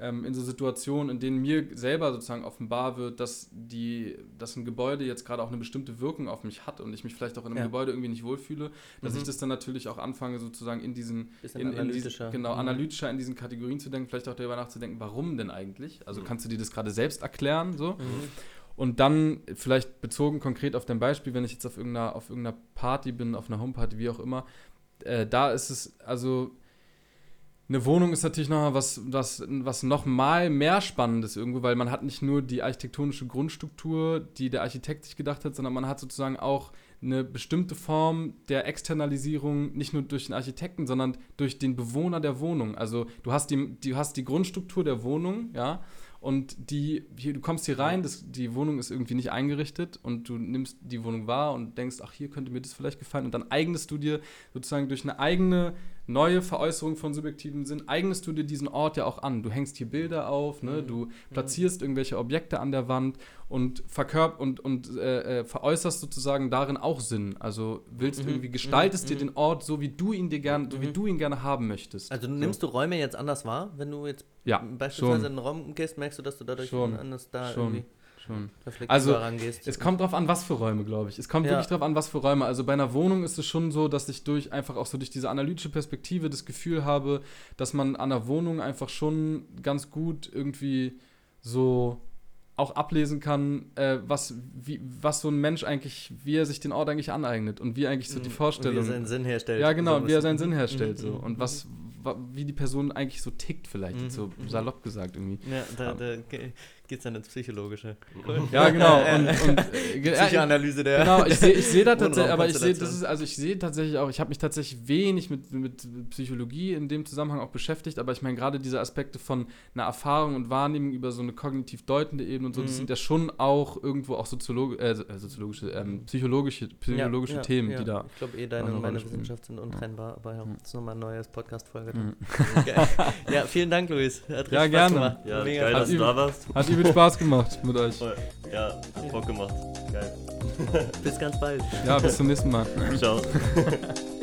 ähm, in so Situationen, in denen mir selber sozusagen offenbar wird, dass, die, dass ein Gebäude jetzt gerade auch eine bestimmte Wirkung auf mich hat und ich mich vielleicht auch in einem Ja. Gebäude irgendwie nicht wohlfühle, dass Mhm. ich das dann natürlich auch anfange, sozusagen in diesen, in, in analytischer. Diesen, genau, Mhm. analytischer in diesen Kategorien zu denken, vielleicht auch darüber nachzudenken, warum denn eigentlich? Also Mhm. kannst du dir das gerade selbst erklären, so? Mhm. Und dann vielleicht bezogen konkret auf dein Beispiel, wenn ich jetzt auf irgendeiner, auf irgendeiner Party bin, auf einer Homeparty, wie auch immer, äh, da ist es, also eine Wohnung ist natürlich noch was, was, was noch mal mehr Spannendes irgendwo, weil man hat nicht nur die architektonische Grundstruktur, die der Architekt sich gedacht hat, sondern man hat sozusagen auch eine bestimmte Form der Externalisierung, nicht nur durch den Architekten, sondern durch den Bewohner der Wohnung. Also du hast die, du hast die Grundstruktur der Wohnung, ja, und die, hier, du kommst hier rein, das, die Wohnung ist irgendwie nicht eingerichtet und du nimmst die Wohnung wahr und denkst, ach, hier könnte mir das vielleicht gefallen. Und dann eignest du dir sozusagen durch eine eigene neue Veräußerung von subjektivem Sinn, eignest du dir diesen Ort ja auch an. Du hängst hier Bilder auf, ne? Mhm. du platzierst irgendwelche Objekte an der Wand und verkörp und, und äh, äh, veräußerst sozusagen darin auch Sinn. Also willst Mhm. irgendwie, gestaltest Mhm. dir den Ort so, wie du ihn dir gern, so wie Mhm. du ihn gerne haben möchtest. Also nimmst du Räume jetzt anders wahr, wenn du jetzt ja, beispielsweise schon, in einen Raum gehst, merkst du, dass du dadurch Schon, anders da schon. irgendwie schon. Also, rangehst. Es kommt drauf an, was für Räume, glaube ich. Es kommt Ja. wirklich drauf an, was für Räume. Also bei einer Wohnung ist es schon so, dass ich durch einfach auch so durch diese analytische Perspektive das Gefühl habe, dass man an einer Wohnung einfach schon ganz gut irgendwie so auch ablesen kann, äh, was, wie, was so ein Mensch eigentlich, wie er sich den Ort eigentlich aneignet und wie eigentlich so die Mhm. Vorstellung. Und wie er seinen Sinn herstellt. ja, genau, So wie er was- seinen Sinn Mhm, herstellt. mhm, So. mhm, Und was, wa- wie die Person eigentlich so tickt, vielleicht, so Mhm, mhm. salopp gesagt irgendwie. Ja, da, da geht es dann ins Psychologische. Ja, genau. Und, und, äh, Psychoanalyse der. Genau, ich sehe ich seh da tatsächlich, aber ich sehe, das Wohnraumkonstellation. ist, also ich sehe tatsächlich auch, ich habe mich tatsächlich wenig mit, mit Psychologie in dem Zusammenhang auch beschäftigt, aber ich meine, gerade diese Aspekte von einer Erfahrung und Wahrnehmung über so eine kognitiv deutende Ebene und so, Mhm. das sind ja schon auch irgendwo auch Soziologe, äh, äh, soziologische, ähm, psychologische, psychologische Ja, ja, Themen, ja. die da. Ich glaube, eh deine eine und meine. Wissenschaft sind untrennbar, aber ja, Mhm. das ist nochmal ein neues Podcast-Folge. Mhm. Ja, vielen Dank, Luis. Hat Ja, gerne. gemacht. Ja, Mega geil, dass du da warst. Hat übel Spaß gemacht mit euch. Ja, hat Bock gemacht. Geil. Bis ganz bald. Ja, bis zum nächsten Mal. Ciao.